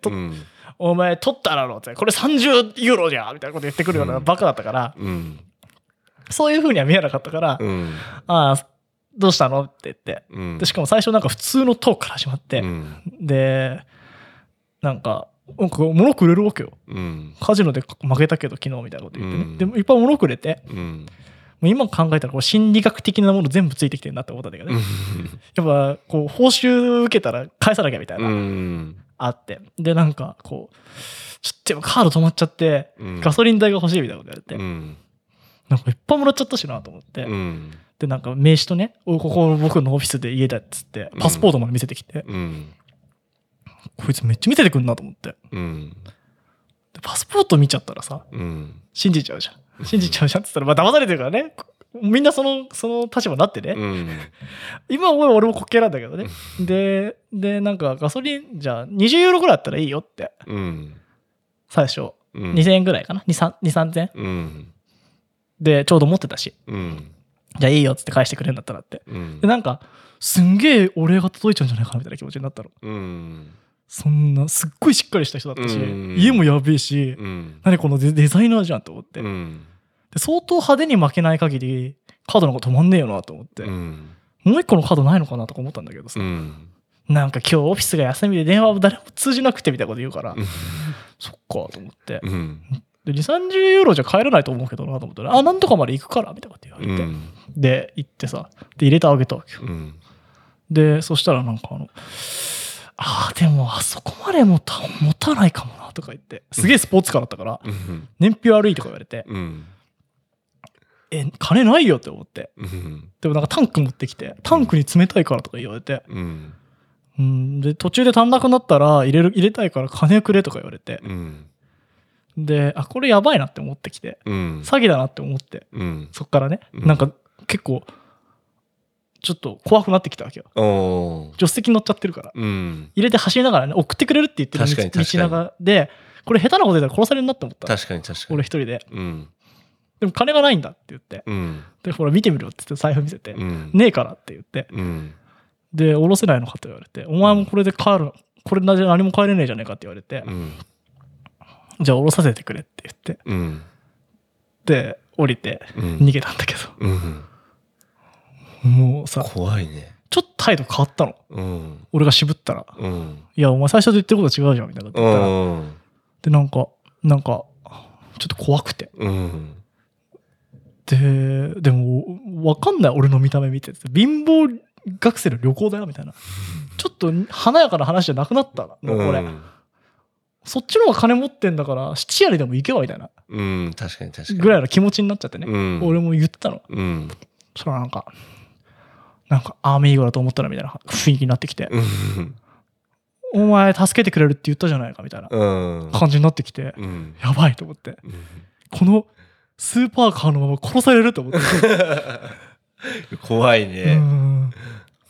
お前撮っただろうって、これ30ユーロじゃんみたいなこと言ってくるようなバカだったから、うん。そういう風には見えなかったから、うん。ああ、どうしたの？って言って。うん。で、しかも最初なんか普通のトークから始まって、うん。で、なんか、なんか物くれるわけよ。うん。カジノで負けたけど昨日みたいなこと言ってね。うんでもいっぱい物くれて、うん。もう今考えたらこう心理学的なもの全部ついてきてるなって思ったんだけどね。やっぱこう報酬受けたら返さなきゃみたいな、うん。あって。で、なんかこう、ちょっと今カード止まっちゃって、うんガソリン代が欲しいみたいなこと言われて、うん。なんかいっぱいもらっちゃったしなと思って。うん。で、なんか名刺とね、おここ僕のオフィスで家だっつって、パスポートまで見せてきて、うん。こいつめっちゃ見せてくんなと思って。うん。でパスポート見ちゃったらさ、うん。信じちゃうじゃん。信じちゃうじゃんって言ったら、まあ騙されてるからね。みんなその、その立場になってね。うん。今思えば俺も滑稽なんだけどね。で、で、なんかガソリン、じゃあ20ユーロぐらいあったらいいよって、うん。最初。うん。2000円ぐらいかな ?2、3 3000円うん。で、ちょうど持ってたし。うん。じゃあいいよっつって返してくれるんだったらって。うんで、。なんか、すんげえお礼が届いちゃうんじゃないかなみたいな気持ちになったの。うん。そんな、すっごいしっかりした人だったし、うん家もやべえし、うん。何このデデザイナーじゃんと思って。でうん。相当派手に負けない限り、カードなんか止まんねえよなと思って。うん。もう一個のカードないのかなとか思ったんだけどさ。うん。なんか今日オフィスが休みで電話も誰も通じなくてみたいなこと言うから、そっかと思って。うん。で、2、30ユーロじゃ帰らないと思うけどなと思ったら、あ、なんとかまで行くからみたいなこと言われて。うん。で、行ってさ、で、入れてあげたわけよ。うん。で、そしたらなんかあの、ああ、でもあそこまでもた持たないかもなとか言って、すげえスポーツカーだったから、うん。燃費悪いとか言われて、うん。え、金ないよって思って。うん。でもなんかタンク持ってきて、タンクに冷たいからとか言われて、うん。うん、で、途中で足んなくなったら入れる、入れたいから金くれとか言われて、うん。で、あ、これやばいなって思ってきて、うん。詐欺だなって思って、うん。そっからね、うんなんか結構、ちょっと怖くなってきたわけよ。助手席に乗っちゃってるから。うん。入れて走りながらね、送ってくれるって言ってる道長で、これ下手なこと言ったら殺されるなって思った。確かに確かに。俺一人で。うん。でも金がないんだって言って。うん。で、ほら見てみろって言って財布見せて。うん。ねえからって言って。うん。で、下ろせないのかと言われて、お前もこれで帰る、これ何も帰れねえじゃねえかって言われてう、ん。じゃあ下ろさせてくれって言って。うん。で、降りてうん逃げたんだけど、うん。もうさ、怖いね。ちょっと態度変わったの。うん。俺が渋ったら。うん。いや、お前最初と言ってること違うじゃん、みたいなこと言ったら。うん。で、なんか、なんか、ちょっと怖くて。うん。で、でも、わかんない、俺の見た目見てて。貧乏学生の旅行だよ、みたいな。ちょっと華やかな話じゃなくなったの、これ。うんそっちの方が金持ってんだから、七夜でも行けば、みたいな。うん。確かに確かに。ぐらいの気持ちになっちゃってね。うん俺も言ってたの。うん。そらなんか、なんか、アーメイゴだと思ったらみたいな雰囲気になってきて、うん。お前助けてくれるって言ったじゃないかみたいなうん。感じになってきて、うん。やばいと思って、うんこのスーパーカーのまま殺されると思って。*laughs* 怖いうね。ん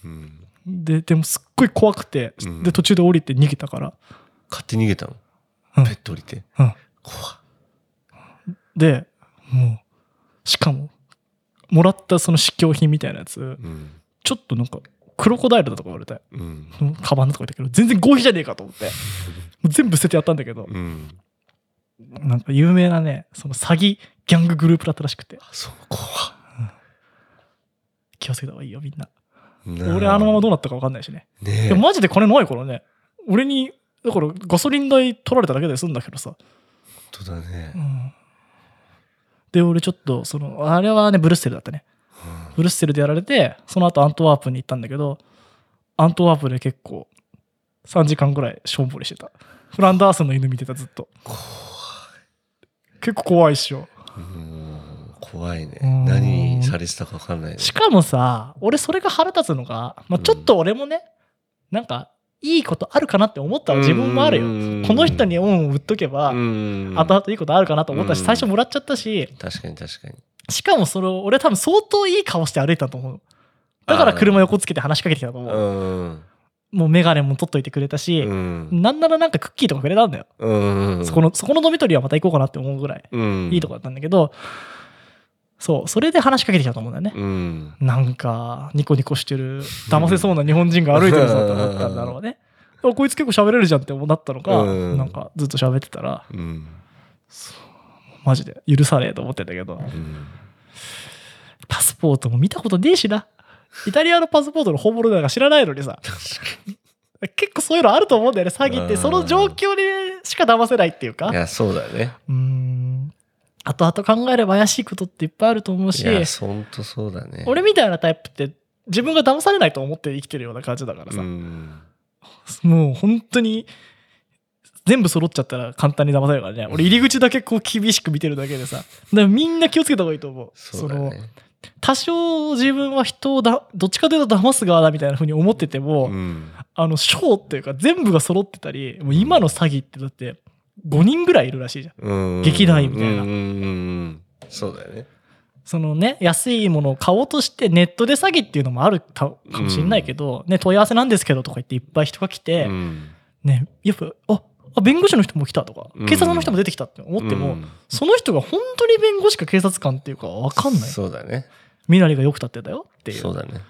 うん。で、でもすっごい怖くて、うんで、途中で降りて逃げたから、勝手に逃げたの。うん。ペット降りて。うん。怖で、もう、しかも、もらったその試供品みたいなやつ、うん。ちょっとなんか、クロコダイルだとか言われて、うん。カバンだとか言ったけど、全然合皮じゃねえかと思って、全部捨ててやったんだけど、うん。なんか有名なね、その詐欺ギャンググループだったらしくて、そう、怖気をつけた方がいいよ、みんな。な俺あのままどうなったか分かんないしね。ねでもマジで金ないからね、俺に、だからガソリン代取られただけで済んだけどさ。本当だねう。ん、で、俺ちょっと、その、あれはね、ブルッセルだったね。ブルッセルでやられて、その後アントワープに行ったんだけど、アントワープで結構、3時間ぐらいしょんぼりしてた。フランダースの犬見てた、ずっと。結構怖いっしょ。うん怖いねうん。何されてたか分かんないね。しかもさ、俺それが腹立つのが、まあ、ちょっと俺もね、なんか、いいことあるかなって思った自分もあるよ。よこの人に恩を売っとけば、うん後々いいことあるかなと思ったし、うん最初もらっちゃったし、確かに確かに。しかもそれを俺多分相当いい顔して歩いたと思う。だから車横つけて話しかけてきたと思う。うん。もうメガネも取っといてくれたし、うん。なんならなんかクッキーとかくれたんだよ。うん。そこの、そこのドミトリーはまた行こうかなって思うぐらいうん、いいとこだったんだけど、そう、それで話しかけてきたと思うんだよね。うん。なんか、ニコニコしてる、騙せそうな日本人が歩いてるぞと思ったんだろうね。あこいつ結構喋れるじゃんって思ったのか、うんなんかずっと喋ってたら、うん。マジで許さねえと思ってんだけど、うん。パスポートも見たことねえしな。イタリアのパスポートの本物だから知らないのにさ。結構そういうのあると思うんだよね、詐欺って。うんその状況でしか騙せないっていうか。いや、そうだね。うーん。後々考えれば怪しいことっていっぱいあると思うし、いや、ほんとそうだね。俺みたいなタイプって自分が騙されないと思って生きてるような感じだからうさ。ん。もう本当に全部揃っちゃったら簡単に騙されるからね。俺入り口だけこう厳しく見てるだけでさ。だからみんな気をつけた方がいいと思う。のそうだね。多少自分は人をだどっちかというと騙す側だみたいな風に思ってても、うん。あのショーっていうか全部が揃ってたりもう今の詐欺ってだって5人ぐらいいるらしいじゃんうん。劇団員みたいなうん。そうだよね。そのね安いものを買おうとしてネットで詐欺っていうのもあるかかもしれないけど、ね、問い合わせなんですけどとか言っていっぱい人が来て、うん。ねやっぱああ弁護士の人も来たとかうん警察の人も出てきたって思っても、うんその人が本当に弁護士か警察官っていうか分かんないそうだね。身なりがよくたってたよっていうそうだね。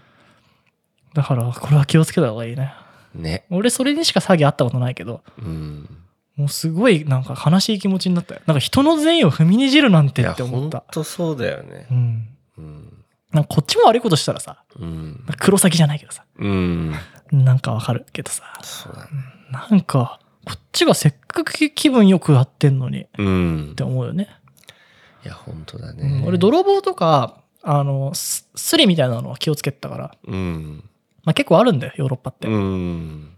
だからこれは気をつけた方がいいねね。俺それにしか詐欺あったことないけどうん。もうすごいなんか悲しい気持ちになったよ。なんか人の善意を踏みにじるなんてって思った。ほんとそうだよねう。ん。うん。なんかこっちも悪いことしたらさ、うん黒崎じゃないけどさ、うん。なんかわかるけどさ、そうだね。なんかこっちがせっかく気分よくやってんのにっうんて。思うよね。いや、ほんとだうね。ん俺泥棒とか、あの、ススリみたいなのは気をつけてたから、うん。まあ結構あるんだよ、ヨーロッパって。う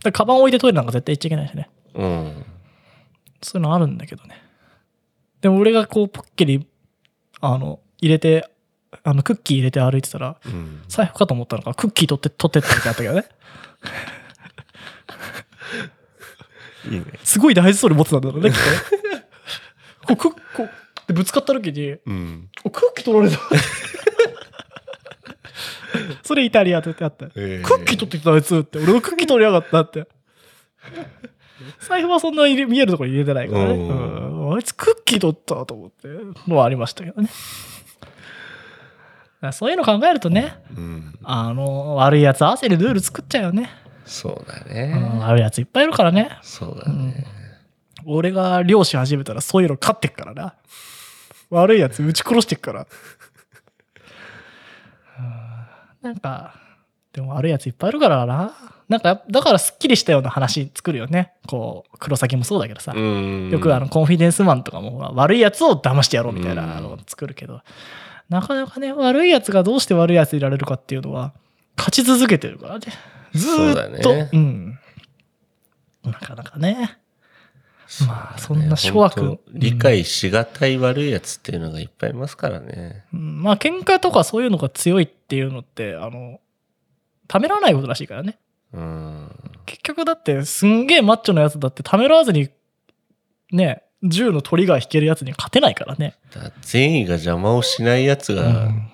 だかカバン置いてトイレなんか絶対行っちゃいけないしね。うん。そういうのあるんだけどね。でも俺がこうポッケに、あの、入れて、あの、クッキー入れて歩いてたら、うん。財布かと思ったのか、クッキー取って、取ってって時あったけどね。いいね。すごい大事そうに持ってたんだろうね、きっとね。こう、クッ、こう、でぶつかった時に、うん。おクッキー取られた。それイタリアってあった。えクッキー取ってきたあいつって。俺のクッキー取りやがったって。財布はそんな入れ見えるところに入れてないからね。うんうんあいつクッキー取ったと思ってのはありましたけどね。*laughs* そういうの考えるとね、うん。あの、悪いやつ合わせでルール作っちゃうよね。そうだうんね。悪いやついっぱいいるからね。そうだね。俺が漁師始めたらそういうの勝ってっからな。悪いやつ撃ち殺してっから。うんなんか、でも悪いやついっぱいいるからな。なんか、だからすっきりしたような話作るよね。こう、黒崎もそうだけどさ。うん。よくあの、コンフィデンスマンとかも悪いやつを騙してやろうみたいなのを作るけど、なかなかね、悪いやつがどうして悪いやついられるかっていうのは、勝ち続けてるからね。ずーっと。そうだねうん。なかなかね。まあ、そんな諸悪。理解しがたい悪いやつっていうのがいっぱいいますからね。うんまあ、喧嘩とかそういうのが強いっていうのって、あの、ためらわないことらしいからね。うん。結局だって、すんげえマッチョなやつだってためらわずに、ね、銃のトリガー引けるやつには勝てないからね。だ善意が邪魔をしないやつうが、ん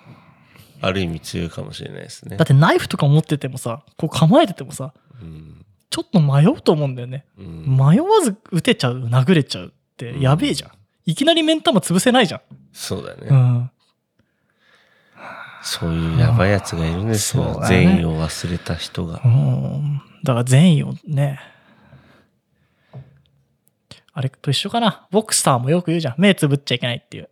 ある意味強いかもしれないですねだっ。てナイフとか持っててもさ、こう構えててもさ、うん。ちょっと迷うと思うんだよね。うん迷わず撃てちゃう、殴れちゃうってやべえじゃん。いきなり目ん玉潰せないじゃん。そうだね。うん。そういうやばいやつがいるんですよ。そうだね善意を忘れた人がう。ん。だから善意をね。あれと一緒かな。ボクサーもよく言うじゃん。目つぶっちゃいけないっていう。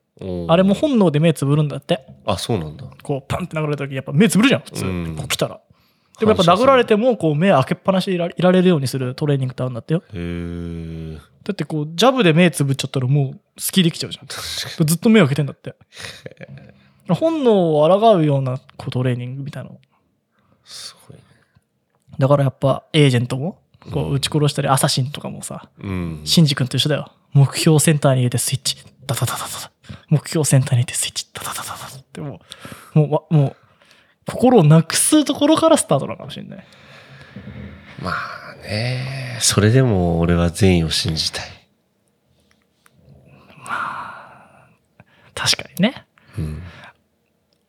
あれも本能で目つぶるんだって。あ、そうなんだ。こう、パンって殴られた時やっぱ目つぶるじゃん、普通。うんこう来たら。でもやっぱ殴られても、こう目開けっぱなしでいらいられるようにするトレーニングってあるんだってよ。へえ。だってこう、ジャブで目つぶっちゃったらもう隙できちゃうじゃん。ずっと目を開けてんだって。*laughs* 本能を抗うようなこうトレーニングみたいなの。すごいね。だからやっぱエージェントも、こう撃ち殺したり、アサシンとかもさ、うん。シンジ君と一緒だよ。目標センターに入れてスイッチ。ダダダダダダ。目標センターに入れてスイッチ。ダダダダダダってもう、もうわ、もう、心をなくすところからスタートなのかもしれない。まあね。それでも俺は善意を信じたい。確かにね。うん。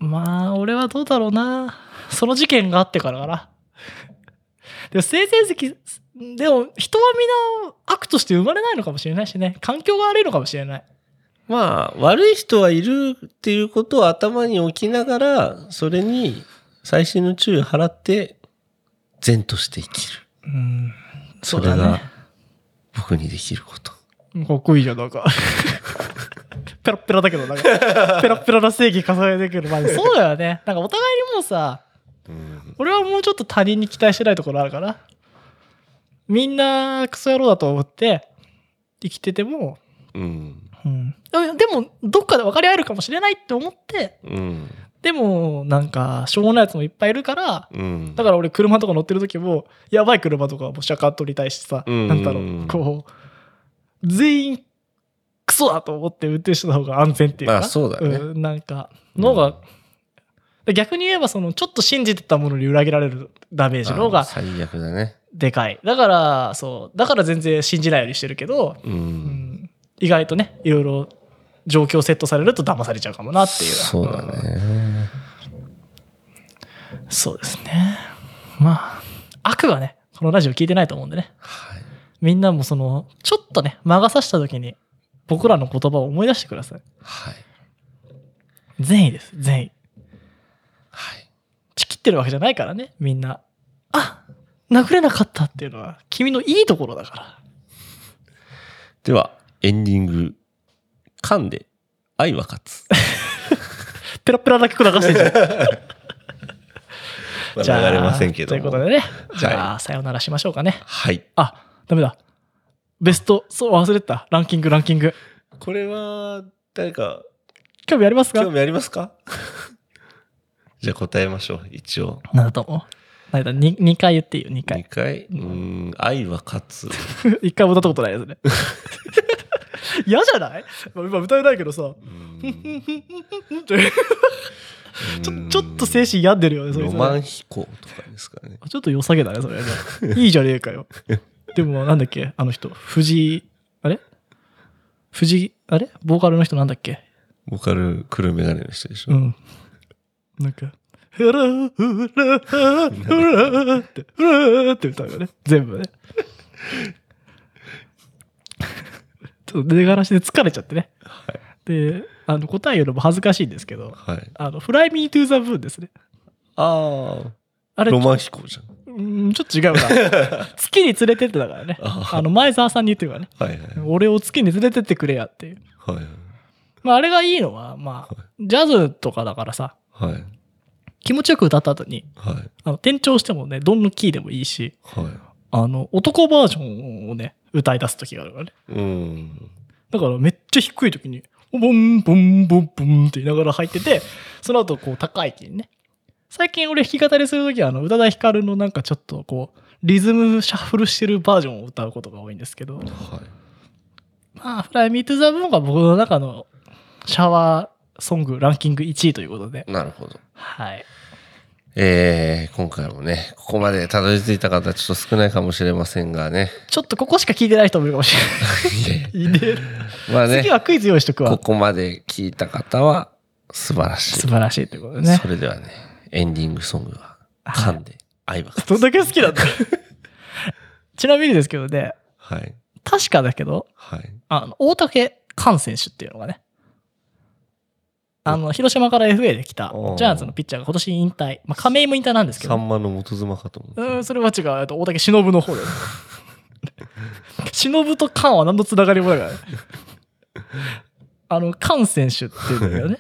まあ、俺はどうだろうな。その事件があってからかな。*laughs* でも、性成績、でも、人はみんな悪として生まれないのかもしれないしね。環境が悪いのかもしれない。まあ、悪い人はいるっていうことを頭に置きながら、それに細心の注意を払って、善として生きる。うん。それが僕にできること。かっこいいじゃん、なんか。*laughs* ペラッペラだけど、なんか、*laughs* ペラッペラな正義重ねてくる。まあ、そうだよね。なんかお互いにもうさ、うん。俺はもうちょっと他人に期待してないところあるから。みんなクソ野郎だと思って生きてても、うん。うん、でもどっかで分かり合えるかもしれないって思ってうん。でもなんかしょうもないやつもいっぱいいるからうん。だから俺車とか乗ってる時もやばい車とかもシャカットに対してさ、うんなんだろうこう全員クソだと思って運転してた方が安全っていうか、まあそうだねんなんかのが、で逆に言えばそのちょっと信じてたものに裏切られるダメージの方あが最悪だね。でかいだからそうだから全然信じないようにしてるけど、う。うんん意外とねいろいろ状況セットされると騙されちゃうかもなっていうそうだね。そうですね。まあ、悪はね、このラジオ聞いてないと思うんでね。はい。みんなもその、ちょっとね、魔が差した時に、僕らの言葉を思い出してください。はい。善意です、善意。はい。ちきってるわけじゃないからね、みんな。あ殴れなかったっていうのは、君のいいところだから。では、エンディング。噛んで、愛は勝つ。*laughs* ペラペラな曲流してんじゃん。*laughs* まあじゃあ、流れませんけども。ということでね。じゃあ、さようならしましょうかね。はい。あ、ダメだ。ベスト、そう、忘れてた。ランキング、ランキング。これは、誰か、興味ありますか？興味ありますか？*laughs* じゃあ答えましょう、一応。なんだと思うなんだ 2, 2回言っていいよ、2 2回。回？うーん、愛は勝つ。*laughs* 1回も歌ったことないですね。*laughs* 嫌じゃない？まあ今歌えないけどさ。ちょちょっと精神病んでるよね、それロマン飛行とかですかね。ちょっと良さげだね、それね。いいじゃねえかよ。でも、なんだっけ？あの人。藤井、あれ？藤井、あれ？ボーカルの人なんだっけ？ボーカル、黒メガネの人でしょ。うん。なんか、フラフラフラって、フラって歌うよね。全部ね。*laughs* ちょっと出がらしで疲れちゃってね。はい。で、あの、答え言うのも恥ずかしいんですけど、はい。あの、フライミートゥーザブーンですね。あああ、れ、ロマン飛行じゃん。うんちょっと違うな。*laughs* 月に連れてってたからね。ああの、前澤さんに言ってるからね。はいはい。俺を月に連れてってくれやっていう。はいはい。まあ、あれがいいのは、まあ、ジャズとかだからさ、はい。気持ちよく歌った後に、はい。あの転調してもね、どんのキーでもいいし、はい。あの、男バージョンをね、歌い出す時があるからね。うん。だからめっちゃ低い時に、ボンボンボンボンって言いながら入ってて、その後こう高いキーにね。最近俺弾き語りする時はあの、宇多田ヒカルのなんかちょっとこう、リズムシャッフルしてるバージョンを歌うことが多いんですけど、はい。まあ、フライミートゥザブーンが僕の中のシャワーソングランキング1位ということで、なるほど。はい。えー、今回もね、ここまでたどり着いた方ちょっと少ないかもしれませんがね。ちょっとここしか聞いてない人もいるかもしれない。*laughs* いねえまあね次、はクイズ用意しとくわ。ここまで聞いた方は素晴らしい。素晴らしいということでねそ。れではね、エンディングソングは、噛んで、愛ばかどんだけ好きなんだ *laughs* ちなみにですけどね、はい。確かだけど、はい。あの、大竹寛選手っていうのがね、あの、広島から FA で来た、ジャイアンツのピッチャーが今年引退。まあ、亀井も引退なんですけど、さんまの元妻かと思う。うん、それは違う。と大竹忍の方で。*laughs* 忍と寛は何のつながりもないからね。あの、寛選手っていうんだけどね。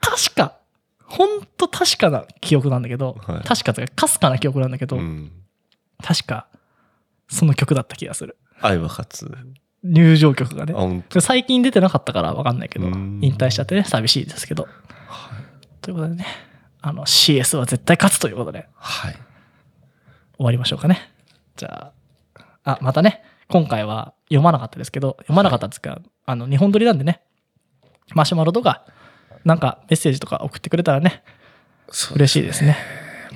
確か、ほんと確かな記憶なんだけど、はい確かというか、かすかな記憶なんだけど、うん。確か、その曲だった気がする。愛は勝つ。入場曲があ、ね。最近出てなかったから分かんないけど、うん引退しちゃってね、寂しいですけど。ということでね、あの、CS は絶対勝つということで、はい。終わりましょうかね。じゃあ、あ、またね、今回は読まなかったですけど、読まなかったんですが、あの、日本撮りなんでね、マシュマロとか、なんかメッセージとか送ってくれたらね、そう嬉しいですね。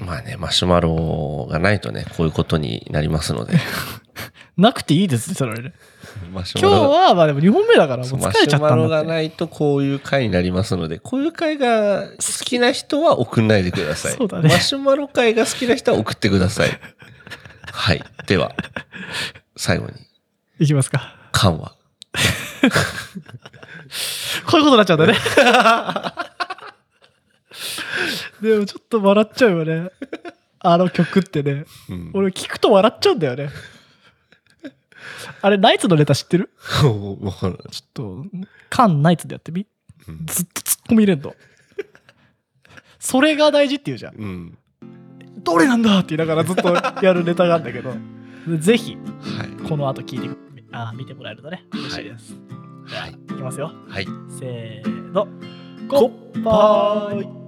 まあね、マシュマロがないとね、こういうことになりますので。*laughs* なくていいですね、それ *laughs* 今日は、まあでも2本目だからもう疲れちゃったマシュマロ。がないとこういう回になりますので、こういう回が好きな人は送んないでください。*laughs* そうだねマシュマロ回が好きな人は送ってください。はい。では、最後に、いきますか。緩和。こういうことになっちゃうんだね。でもちょっと笑っちゃうよね。あの曲ってね。うん俺聞くと笑っちゃうんだよね。あれ、ナイツのネタ知ってる？わかる。ちょっと、カンナイツでやってみ？うんずっとツッコミ入れんの。それが大事って言うじゃん。うん。どれなんだって言いながらずっとやるネタがあるんだけど、*laughs* ぜひ、はい。この後聞いてくあ見てもらえるとね、嬉しいです。じゃあ、はいいきますよ。はい。せーの。コッパーイ